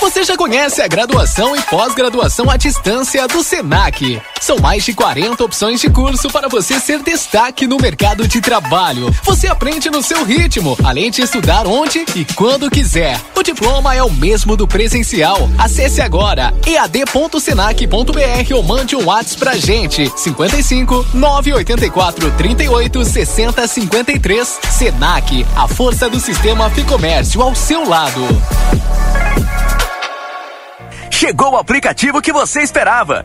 Você já conhece a graduação e pós-graduação à distância do Senac. São mais de 40 opções de curso para você ser destaque no mercado de trabalho. Você aprende no seu ritmo, além de estudar onde e quando quiser. O diploma é o mesmo do presencial. Acesse agora ead.senac.br ou mande um WhatsApp pra gente. 55 984 38 60 53. Senac, a força do sistema Ficomércio ao seu lado. Chegou o aplicativo que você esperava.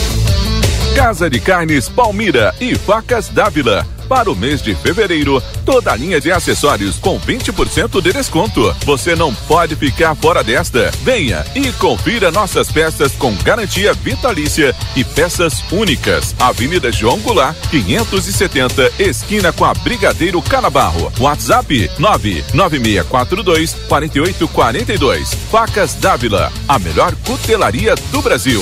Casa de Carnes Palmira e Facas Dávila. Para o mês de fevereiro, toda a linha de acessórios com 20% de desconto. Você não pode ficar fora desta. Venha e confira nossas peças com garantia vitalícia e peças únicas. Avenida João Goulart, 570, esquina com a Brigadeiro Canabarro. WhatsApp 99642 4842. Facas Dávila, a melhor cutelaria do Brasil.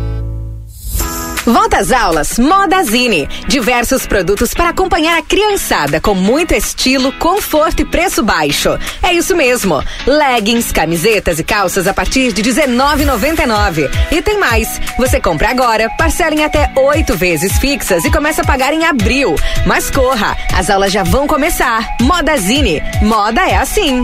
Volta às aulas, Moda Zine. Diversos produtos para acompanhar a criançada com muito estilo, conforto e preço baixo. É isso mesmo. Leggings, camisetas e calças a partir de R$19,99. E tem mais. Você compra agora, parcela em até oito vezes fixas e começa a pagar em abril. Mas corra, as aulas já vão começar. Moda Zine. Moda é assim.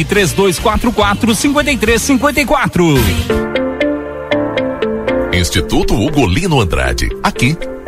3244 5354. Instituto Ugolino Andrade. Aqui,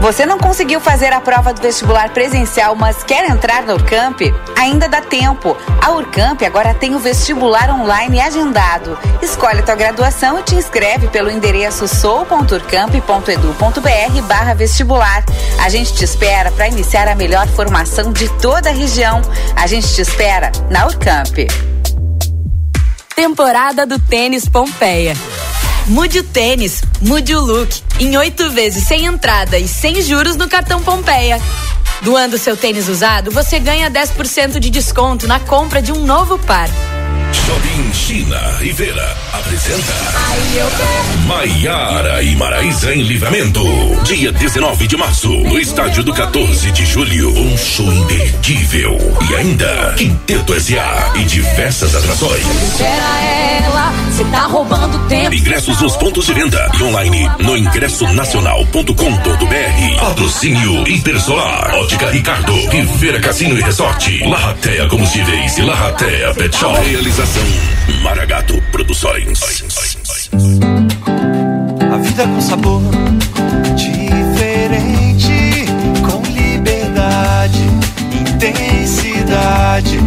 Você não conseguiu fazer a prova do vestibular presencial, mas quer entrar na Urcamp? Ainda dá tempo. A Urcamp agora tem o vestibular online agendado. Escolhe tua graduação e te inscreve pelo endereço sou.urcamp.edu.br vestibular. A gente te espera para iniciar a melhor formação de toda a região. A gente te espera na Urcamp. Temporada do Tênis Pompeia. Mude o tênis, mude o look. Em oito vezes sem entrada e sem juros no cartão Pompeia. Doando seu tênis usado, você ganha 10% de desconto na compra de um novo par. Shopping China Rivera apresenta Maiara e Maraísa em Livramento. Dia 19 de março, no estádio do 14 de julho. Um show imperdível. E ainda, Quinteto S.A. e diversas atrações. Espera ela, você tá roubando tempo. Ingressos nos pontos de venda e online no ingressonacional.com.br. Patrocínio Hipersolar, Ótica Ricardo, Rivera Cassino e Resort, Larratea Combustíveis e Larratea Pet Shop. Realização Maragato Produções. A vida com sabor diferente, com liberdade, intensidade.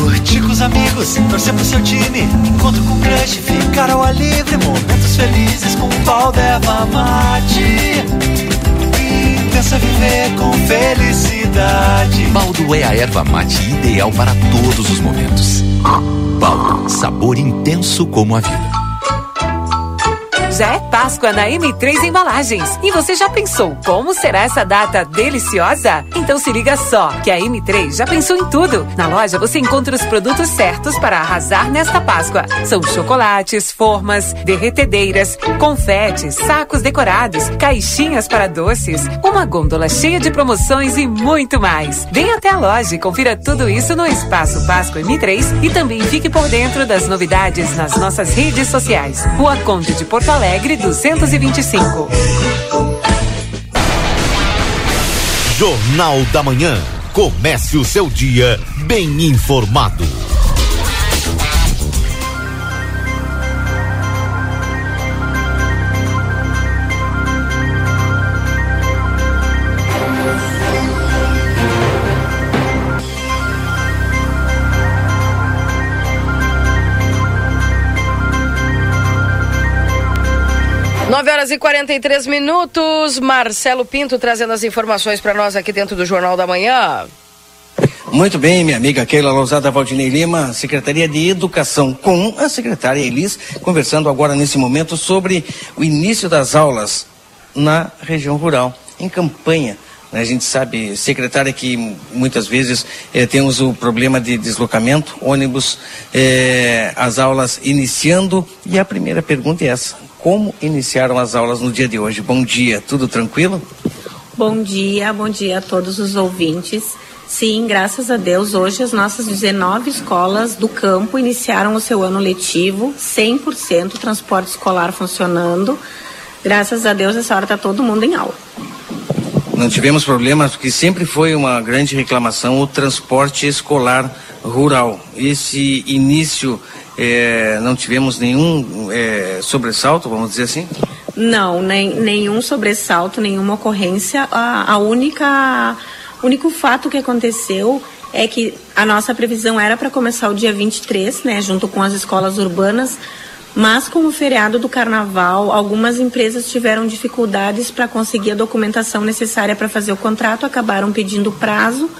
Curtir com os amigos, torcer pro seu time, encontro com crush, ficar ao ar livre, momentos felizes com pau d'erva mate. Intensa viver com felicidade. Baldo é a erva mate ideal para todos os momentos. Baldo, sabor intenso como a vida. Já é Páscoa na M3 Embalagens. E você já pensou como será essa data deliciosa? Então se liga só, que a M3 já pensou em tudo. Na loja você encontra os produtos certos para arrasar nesta Páscoa. São chocolates, formas, derretedeiras, confetes, sacos decorados, caixinhas para doces, uma gôndola cheia de promoções e muito mais. Venha até a loja e confira tudo isso no Espaço Páscoa M3 e também fique por dentro das novidades nas nossas redes sociais. Rua Conde de Porto Alegre 225. Jornal da Manhã. Comece o seu dia bem informado. Nove horas e 43 minutos. Marcelo Pinto trazendo as informações para nós aqui dentro do Jornal da Manhã. Muito bem, minha amiga Keila Lousada Valdinei Lima, Secretaria de Educação, com a secretária Elis, conversando agora nesse momento sobre o início das aulas na região rural, em campanha. né? A gente sabe, secretária, que muitas vezes eh, temos o problema de deslocamento, ônibus, eh, as aulas iniciando. E a primeira pergunta é essa: como iniciaram as aulas no dia de hoje? Bom dia, tudo tranquilo? Bom dia, bom dia a todos os ouvintes. Sim, graças a Deus, hoje as nossas 19 escolas do campo iniciaram o seu ano letivo, 100% transporte escolar funcionando. Graças a Deus, essa hora está todo mundo em aula. Não tivemos problemas, porque sempre foi uma grande reclamação o transporte escolar rural. Esse início, eh, não tivemos nenhum eh, sobressalto, vamos dizer assim? Não, nem, nenhum sobressalto, nenhuma ocorrência. A, a única, único fato que aconteceu é que a nossa previsão era para começar o dia 23, né, junto com as escolas urbanas, mas com o feriado do carnaval, algumas empresas tiveram dificuldades para conseguir a documentação necessária para fazer o contrato, acabaram pedindo prazo.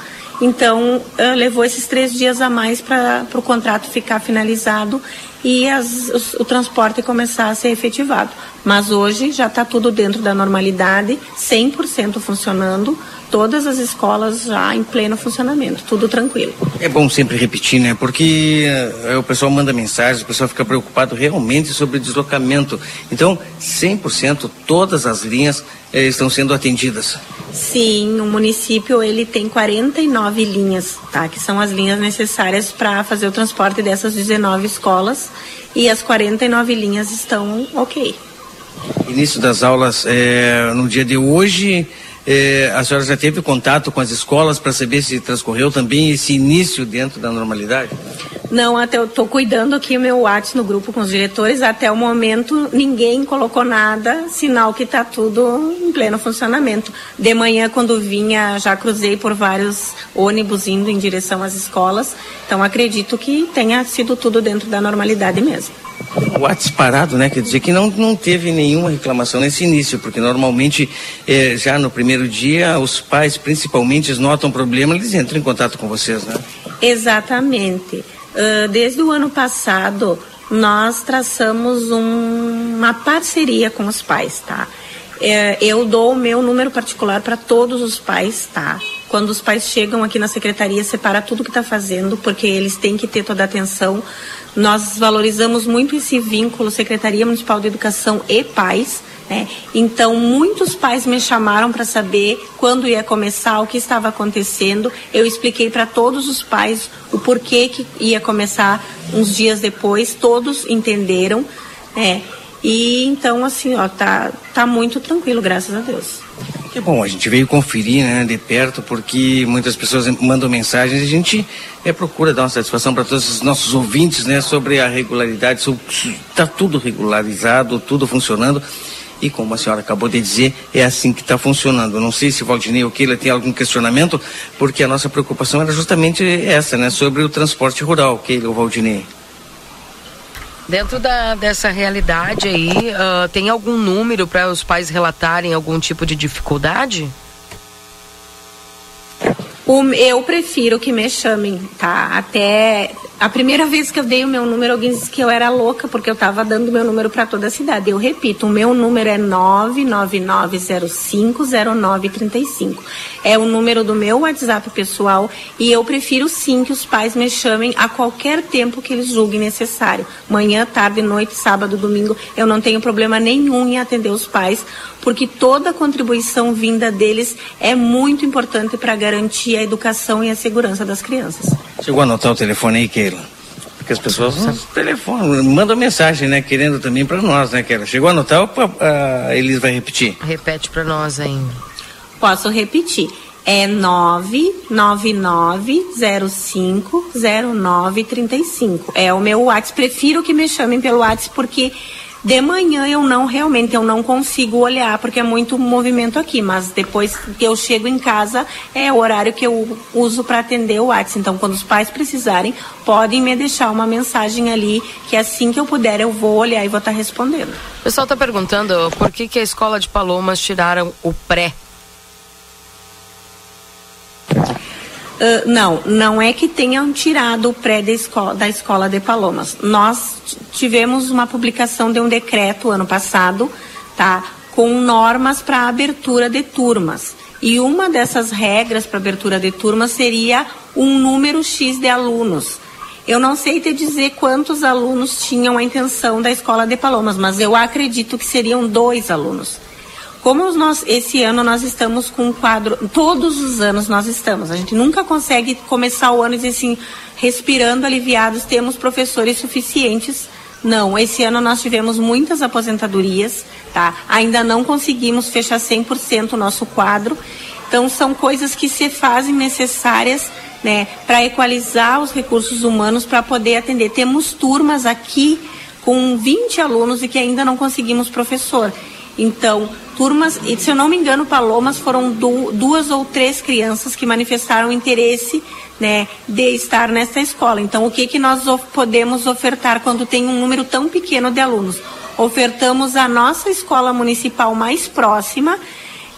Então, levou esses três dias a mais para o contrato ficar finalizado e as- os- o transporte começar a ser efetivado. Mas hoje já está tudo dentro da normalidade, 100% funcionando, todas as escolas já em pleno funcionamento, tudo tranquilo. É bom sempre repetir, né? Porque eh, o pessoal manda mensagens, o pessoal fica preocupado realmente sobre deslocamento. Então, 100% todas as linhas eh, estão sendo atendidas. Sim, o município ele tem 49 linhas, tá? Que são as linhas necessárias para fazer o transporte dessas 19 escolas e as 49 linhas estão ok. Início das aulas eh, no dia de hoje. Eh, a senhora já teve contato com as escolas para saber se transcorreu também esse início dentro da normalidade? Não, até eu tô cuidando aqui o meu WhatsApp no grupo com os diretores. Até o momento ninguém colocou nada, sinal que está tudo em pleno funcionamento. De manhã, quando vinha, já cruzei por vários ônibus indo em direção às escolas. Então acredito que tenha sido tudo dentro da normalidade mesmo. O WhatsApp parado, né? Quer dizer que não, não teve nenhuma reclamação nesse início, porque normalmente eh, já no primeiro dia os pais principalmente notam problema, eles entram em contato com vocês, né? Exatamente. Ah, desde o ano passado, nós traçamos um- uma parceria com os pais, tá? É, eu dou o meu número particular para todos os pais, tá? Quando os pais chegam aqui na secretaria, separa tudo que está fazendo, porque eles têm que ter toda a atenção. Nós valorizamos muito esse vínculo Secretaria Municipal de Educação e pais. Né? Então, muitos pais me chamaram para saber quando ia começar, o que estava acontecendo. Eu expliquei para todos os pais o porquê que ia começar uns dias depois. Todos entenderam. Né? E então, assim, ó, tá, tá muito tranquilo, graças a Deus. Que bom, a gente veio conferir né, de perto, porque muitas pessoas mandam mensagens e a gente é, procura dar uma satisfação para todos os nossos ouvintes né, sobre a regularidade, está tudo regularizado, tudo funcionando. E como a senhora acabou de dizer, é assim que está funcionando. Não sei se Valdinei ou Keila tem algum questionamento, porque a nossa preocupação era justamente essa, né, sobre o transporte rural, Keila ou Valdinei. Dentro da, dessa realidade aí, ah, tem algum número para os pais relatarem algum tipo de dificuldade? O- eu prefiro que me chamem, tá? Até a primeira vez que eu dei o meu número, alguém disse que eu era louca porque eu estava dando meu número para toda a cidade. Eu repito, o meu número é 999050935. É o número do meu WhatsApp pessoal e eu prefiro sim que os pais me chamem a qualquer tempo que eles julguem necessário. Manhã, tarde, noite, sábado, domingo, eu não tenho problema nenhum em atender os pais, porque toda contribuição vinda deles é muito importante para garantir a educação e a segurança das crianças. Chegou a anotar o telefone aí, Keila? Porque as pessoas não telefonam, mandam mensagem, né? Querendo também para nós, né, Keila? Chegou a anotar ou a Elis vai repetir? Repete para nós ainda. Posso repetir. É 999050935. É o meu WhatsApp. Prefiro que me chamem pelo WhatsApp porque de manhã eu não realmente eu não consigo olhar porque é muito movimento aqui, mas depois que eu chego em casa é o horário que eu uso para atender o WhatsApp. Então, quando os pais precisarem, podem me deixar uma mensagem ali que assim que eu puder eu vou olhar e vou estar respondendo. O pessoal está perguntando por que, que a escola de Palomas tiraram o pré. Ah, não, não é que tenham tirado o pré da escola, da escola de Palomas. Nós tivemos uma publicação de um decreto ano passado, tá, com normas para abertura de turmas. E uma dessas regras para abertura de turmas seria um número X de alunos. Eu não sei te dizer quantos alunos tinham a intenção da escola de Palomas, mas eu acredito que seriam dois alunos. Como nós, esse ano nós estamos com um quadro, todos os anos nós estamos, a gente nunca consegue começar o ano e dizer assim, respirando aliviados, temos professores suficientes. Não, esse ano nós tivemos muitas aposentadorias, tá? Ainda não conseguimos fechar 100% o nosso quadro. Então são coisas que se fazem necessárias, né, para equalizar os recursos humanos para poder atender. Temos turmas aqui com 20 alunos e que ainda não conseguimos professor. Então, turmas, se eu não me engano, Palomas foram du- duas ou três crianças que manifestaram interesse né, de estar nessa escola. Então, o que, que nós podemos ofertar quando tem um número tão pequeno de alunos? Ofertamos a nossa escola municipal mais próxima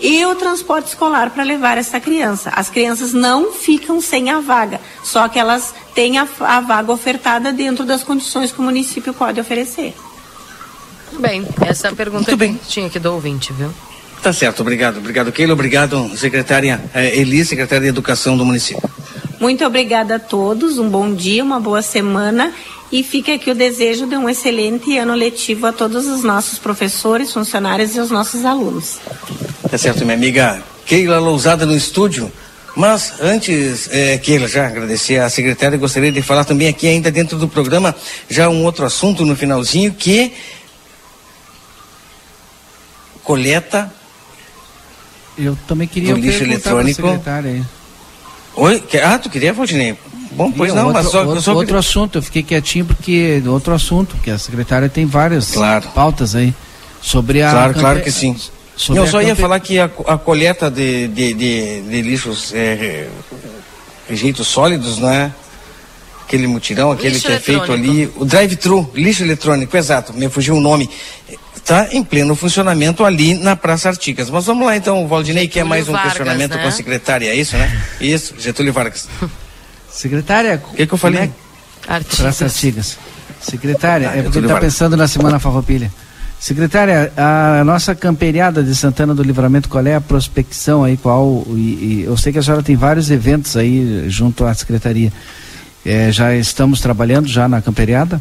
e o transporte escolar para levar essa criança. As crianças não ficam sem a vaga, só que elas têm a, a vaga ofertada dentro das condições que o município pode oferecer. Muito bem, essa pergunta que tinha aqui do ouvinte, viu? Tá certo, obrigado. Obrigado, Keila. Obrigado, secretária eh, Eli, secretária de Educação do município. Muito obrigada a todos, um bom dia, uma boa semana e fica aqui o desejo de um excelente ano letivo a todos os nossos professores, funcionários e os nossos alunos. Tá certo, minha amiga Keila Lousada no estúdio. Mas antes, é, Keila, já agradecer à secretária, gostaria de falar também aqui ainda dentro do programa, já um outro assunto no finalzinho, que coleta Eu também queria do lixo eletrônico. Oi? Ah, tu queria, Valdinei? Bom, pois não, outro, mas só, outro, só outro assunto, eu fiquei quietinho porque outro assunto, porque a secretária tem várias pautas aí sobre a Claro, claro campe- que sim. sobre Eu só ia campe- falar que a, a coleta de, de, de, de lixos, é, rejeitos sólidos, né? Aquele mutirão, aquele Lixo que é feito ali, o drive-thru, lixo eletrônico, exato, me fugiu o nome. Está em pleno funcionamento ali na Praça Artigas. Mas vamos lá então, o Valdinei quer mais um Vargas, questionamento né? com a secretária, é isso, né? Isso, Getúlio Vargas. Secretária, O que, que eu falei? Praça Artigas. Secretária, Ah, é porque está pensando na Semana Farroupilha. Secretária, a nossa camperiada de Santana do Livramento, qual é a prospecção aí? Qual, e, e eu sei que a senhora tem vários eventos aí junto à Secretaria. É, já estamos trabalhando já na camperiada?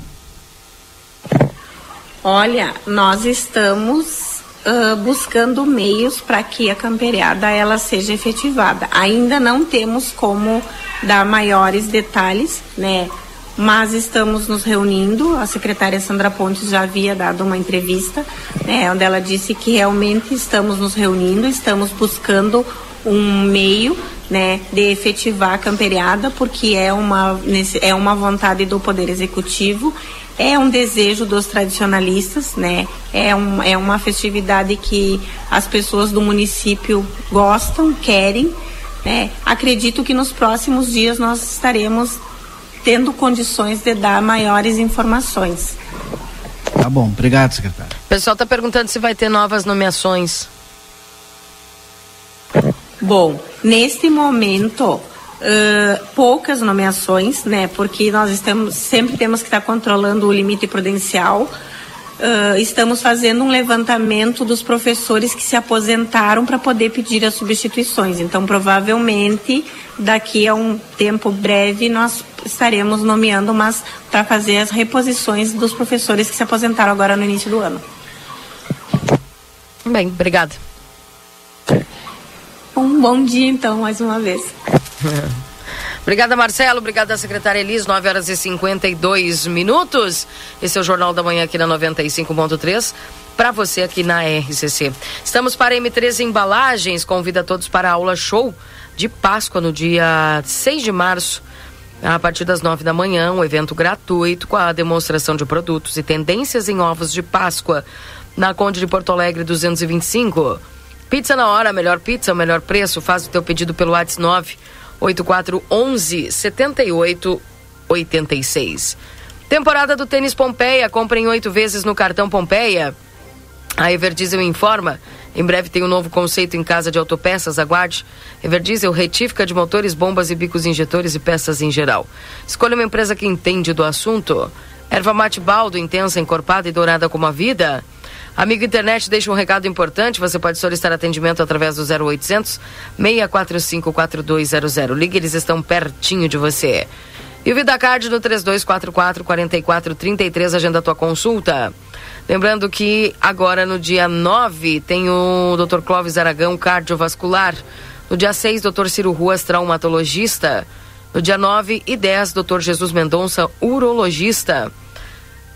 Olha, nós estamos ah, buscando meios para que a camperiada ela seja efetivada. Ainda não temos como dar maiores detalhes, né? Mas estamos nos reunindo. A secretária Sandra Pontes já havia dado uma entrevista, né, onde ela disse que realmente estamos nos reunindo, estamos buscando um meio né, de efetivar a camperiada, porque é uma, é uma vontade do Poder Executivo, é um desejo dos tradicionalistas, né, é, um, é uma festividade que as pessoas do município gostam, querem. Né. Acredito que nos próximos dias nós estaremos tendo condições de dar maiores informações. Tá bom, obrigado, secretária. O pessoal está perguntando se vai ter novas nomeações. Bom, neste momento, ãh, poucas nomeações, né? Porque nós estamos, sempre temos que estar controlando o limite prudencial. Ãh, estamos fazendo um levantamento dos professores que se aposentaram para poder pedir as substituições. Então, provavelmente, daqui a um tempo breve, nós estaremos nomeando, mas para fazer as reposições dos professores que se aposentaram agora no início do ano. Bem, obrigada. Um bom dia, então, mais uma vez. *laughs* Obrigada, Marcelo. Obrigada, secretária Elis. 9 horas e 52 minutos. Esse é o Jornal da Manhã aqui na 95.3. Para você aqui na RCC. Estamos para M3 Embalagens. Convida todos para a aula show de Páscoa no dia 6 de março. A partir das 9 da manhã, um evento gratuito com a demonstração de produtos e tendências em ovos de Páscoa na Conde de Porto Alegre 225. Pizza na hora, melhor pizza, melhor preço. Faz o teu pedido pelo WhatsApp 9 8411 7886. Temporada do Tênis Pompeia. Compre em oito vezes no cartão Pompeia. A Everdiesel informa. Em breve tem um novo conceito em casa de autopeças. Aguarde. Everdiesel, retífica de motores, bombas e bicos injetores e peças em geral. Escolha uma empresa que entende do assunto. Erva mate baldo, intensa, encorpada e dourada como a vida. Amigo internet, deixa um recado importante. Você pode solicitar atendimento através do 0800 645 4200. Ligue, eles estão pertinho de você. E o VidaCard no 3244 4433, agenda a tua consulta. Lembrando que agora no dia 9 tem o Dr. Clóvis Aragão, cardiovascular. No dia 6, Dr. Ciro Ruas, traumatologista. No dia 9 e 10, Dr. Jesus Mendonça, urologista.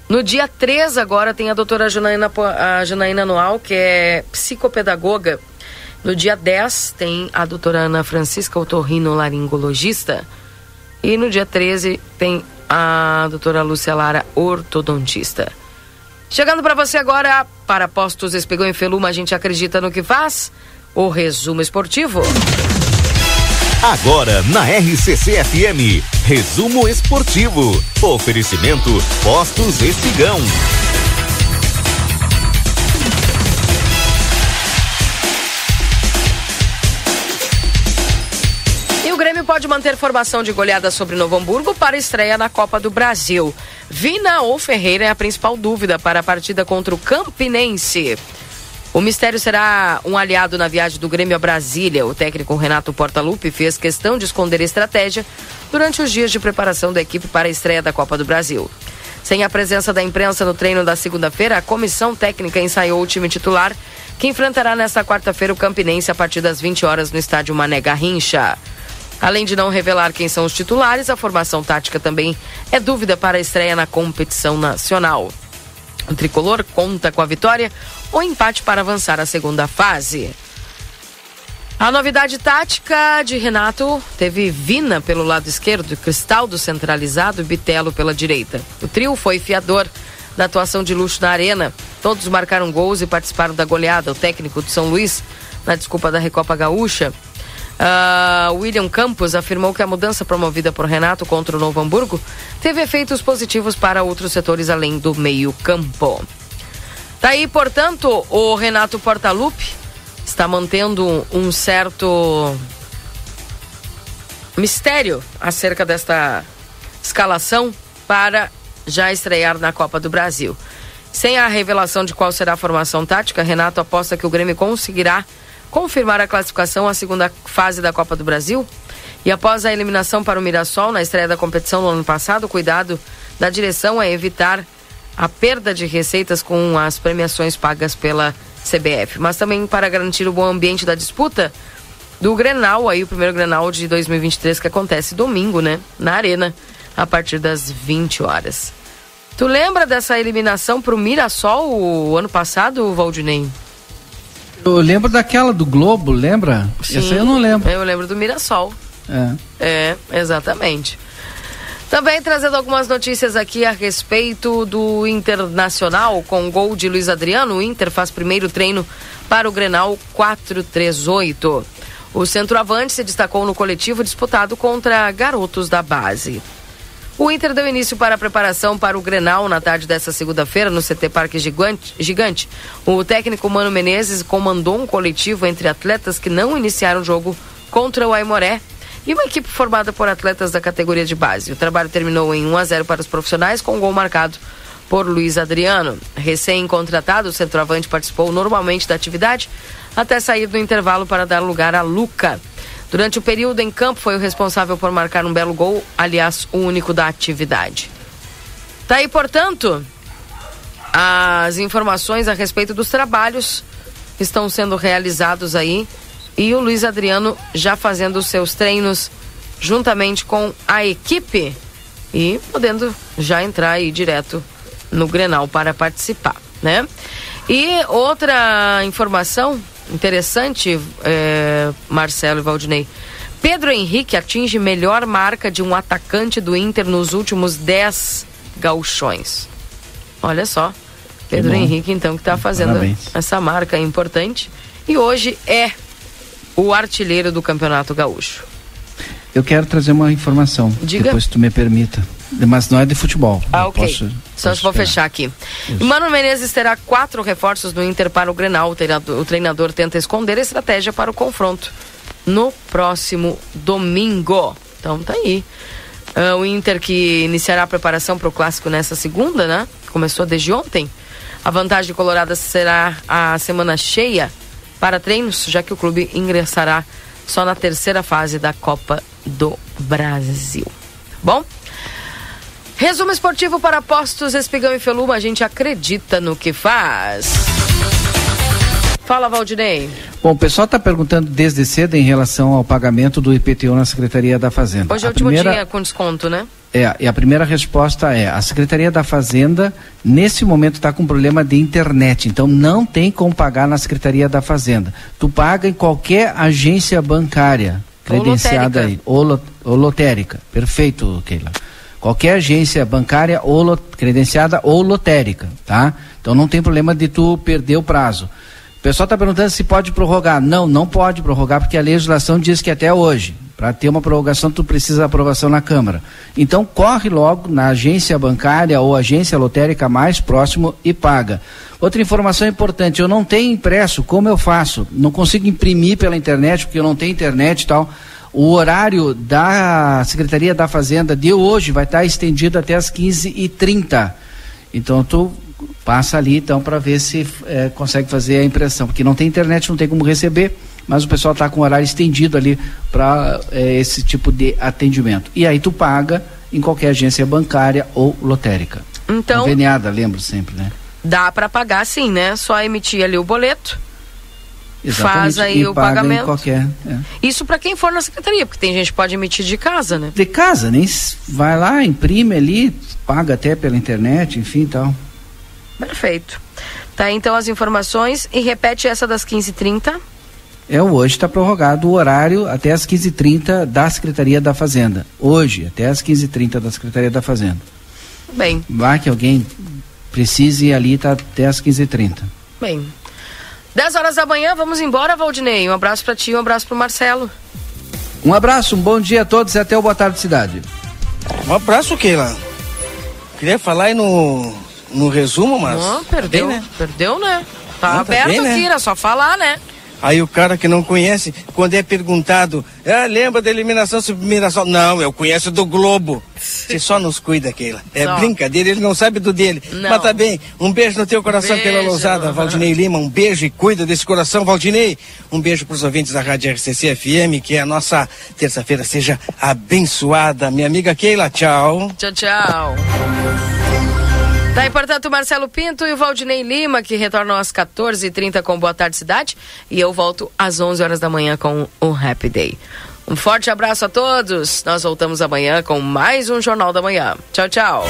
No dia 3 agora tem a doutora Janaína, a Janaína Noal, que é psicopedagoga. No dia 10 tem a doutora Ana Francisca Otorrino, laringologista. E no dia 13 tem a doutora Lúcia Lara, ortodontista. Chegando para você agora, para Postos Espigão e Feluma, a gente acredita no que faz? O resumo esportivo. Agora na RCC FM, resumo esportivo. Oferecimento Postos Espigão. E o Grêmio pode manter formação de goleada sobre Novo Hamburgo para estreia na Copa do Brasil. Vina ou Ferreira é a principal dúvida para a partida contra o Campinense. O mistério será um aliado na viagem do Grêmio a Brasília. O técnico Renato Portaluppi fez questão de esconder estratégia durante os dias de preparação da equipe para a estreia da Copa do Brasil. Sem a presença da imprensa no treino da segunda-feira, a comissão técnica ensaiou o time titular, que enfrentará nesta quarta-feira o Campinense a partir das 20 horas no estádio Mané Garrincha. Além de não revelar quem são os titulares, a formação tática também é dúvida para a estreia na competição nacional. O tricolor conta com a vitória ou empate para avançar à segunda fase. A novidade tática de Renato teve Vina pelo lado esquerdo, Cristaldo centralizado e Bitelo pela direita. O trio foi fiador da atuação de luxo na arena. Todos marcaram gols e participaram da goleada. O técnico de São Luís, na desculpa da Recopa Gaúcha, Uh, William Campos afirmou que a mudança promovida por Renato contra o Novo Hamburgo teve efeitos positivos para outros setores além do meio-campo. Tá portanto, o Renato Portaluppi está mantendo um certo mistério acerca desta escalação para já estrear na Copa do Brasil. Sem a revelação de qual será a formação tática, Renato aposta que o Grêmio conseguirá confirmar a classificação à segunda fase da Copa do Brasil. E após a eliminação para o Mirassol na estreia da competição no ano passado, o cuidado da direção é evitar a perda de receitas com as premiações pagas pela CBF, mas também para garantir o bom ambiente da disputa do Grenal, aí o primeiro Grenal de 2023 que acontece domingo, né, na Arena, a partir das 20 horas. Tu lembra dessa eliminação para o Mirassol o ano passado, Valdinei? Eu lembro daquela do Globo, lembra? Sim, Essa eu não lembro. Eu lembro do Mirassol. É. É, exatamente. Também trazendo algumas notícias aqui a respeito do Internacional, com gol de Luiz Adriano. O Inter faz primeiro treino para o Grenal 438. O centroavante se destacou no coletivo disputado contra garotos da base. O Inter deu início para a preparação para o Grenal na tarde dessa segunda-feira no CT Parque Gigante, Gigante. O técnico Mano Menezes comandou um coletivo entre atletas que não iniciaram o jogo contra o Aimoré e uma equipe formada por atletas da categoria de base. O trabalho terminou em 1 a 0 para os profissionais com um gol marcado por Luiz Adriano. Recém-contratado, o centroavante participou normalmente da atividade até sair do intervalo para dar lugar a Luca. Durante o período em campo, foi o responsável por marcar um belo gol, aliás, o único da atividade. Tá aí, portanto, as informações a respeito dos trabalhos estão sendo realizados aí e o Luiz Adriano já fazendo os seus treinos juntamente com a equipe e podendo já entrar aí direto no Grenal para participar, né? E outra informação interessante, é, Marcelo e Valdinei. Pedro Henrique atinge melhor marca de um atacante do Inter nos últimos 10 gauchões. Olha só. Pedro Henrique, então, que está fazendo Parabéns. essa marca importante. E hoje é o artilheiro do Campeonato Gaúcho. Eu quero trazer uma informação, Diga. depois tu me permita. Mas não é de futebol. Ah, ok. Posso, Só vou fechar aqui. E Mano Menezes terá quatro reforços no Inter para o Grenal. O treinador, o treinador tenta esconder a estratégia para o confronto no próximo domingo. Então tá aí. Ah, o Inter que iniciará a preparação para o clássico nessa segunda, né? Começou desde ontem. A vantagem colorada será a semana cheia para treinos, já que o clube ingressará só na terceira fase da Copa do Brasil. Bom? Resumo esportivo para Postos Espigão e Feluma. A gente acredita no que faz. Fala, Valdinei. Bom, o pessoal está perguntando desde cedo em relação ao pagamento do IPTU na Secretaria da Fazenda. Hoje é A o último primeira- dia com desconto, né? É, e a primeira resposta é: a Secretaria da Fazenda, nesse momento, está com problema de internet, então não tem como pagar na Secretaria da Fazenda. Tu paga em qualquer agência bancária credenciada aí, ou, ou lotérica. Perfeito, Keila. Qualquer agência bancária ou credenciada ou lotérica, tá? Então não tem problema de tu perder o prazo. Pessoal está perguntando se pode prorrogar. Não, não pode prorrogar, porque a legislação diz que até hoje. Para ter uma prorrogação, tu precisa aprovação na Câmara. Então, corre logo na agência bancária ou agência lotérica mais próximo e paga. Outra informação importante: eu não tenho impresso, como eu faço? Não consigo imprimir pela internet, porque eu não tenho internet e tal. O horário da Secretaria da Fazenda de hoje vai estar estendido até as 15h30. Então, tu passa ali então para ver se é, consegue fazer a impressão, porque não tem internet, não tem como receber, mas o pessoal está com horário estendido ali para é, esse tipo de atendimento. E aí tu paga em qualquer agência bancária ou lotérica. Então. Conveniada, lembro sempre, né? Dá para pagar sim, né? Só emitir ali o boleto. Exatamente, Faz aí e o pagamento. qualquer. é. Isso para quem for na secretaria, porque tem gente que pode emitir de casa, né? De casa, nem vai lá, imprime ali, paga até pela internet, enfim e tal. Perfeito. Tá aí, então as informações e repete essa das 15h30. É, hoje está prorrogado o horário até as 15h30 da Secretaria da Fazenda. Hoje, até as 15h30 da Secretaria da Fazenda. Bem, Vai que alguém precise ir ali, tá até as 15h30. bem. 10 horas da manhã, vamos embora, Valdinei. Um abraço para ti, um abraço pro Marcelo. Um abraço, um bom dia a todos e até o Boa Tarde Cidade. Um abraço, Keila. Queria falar aí no, no resumo, mas. Não, perdeu, Bem, né? perdeu, né? Tá Não, tá aberto bem, né? aqui, era só falar, né? Aí o cara que não conhece, quando é perguntado, ah, lembra da eliminação submiração? Não, eu conheço do Globo. Você só nos cuida, Keila. É Só. brincadeira, ele não sabe do dele. Não. Mas tá bem. Um beijo no teu coração, Beijo. Keila Lousada. Valdinei Lima, um beijo e cuida desse coração, Valdinei. Um beijo pros ouvintes da Rádio RCC FM, que a nossa terça-feira seja abençoada. Minha amiga Keila, tchau. Tchau, tchau. Tá aí, portanto, Marcelo Pinto e o Valdinei Lima, que retornam às 14h30 com Boa Tarde Cidade. E eu volto às 11 horas da manhã com o Happy Day. Um forte abraço a todos. Nós voltamos amanhã com mais um Jornal da Manhã. Tchau, tchau.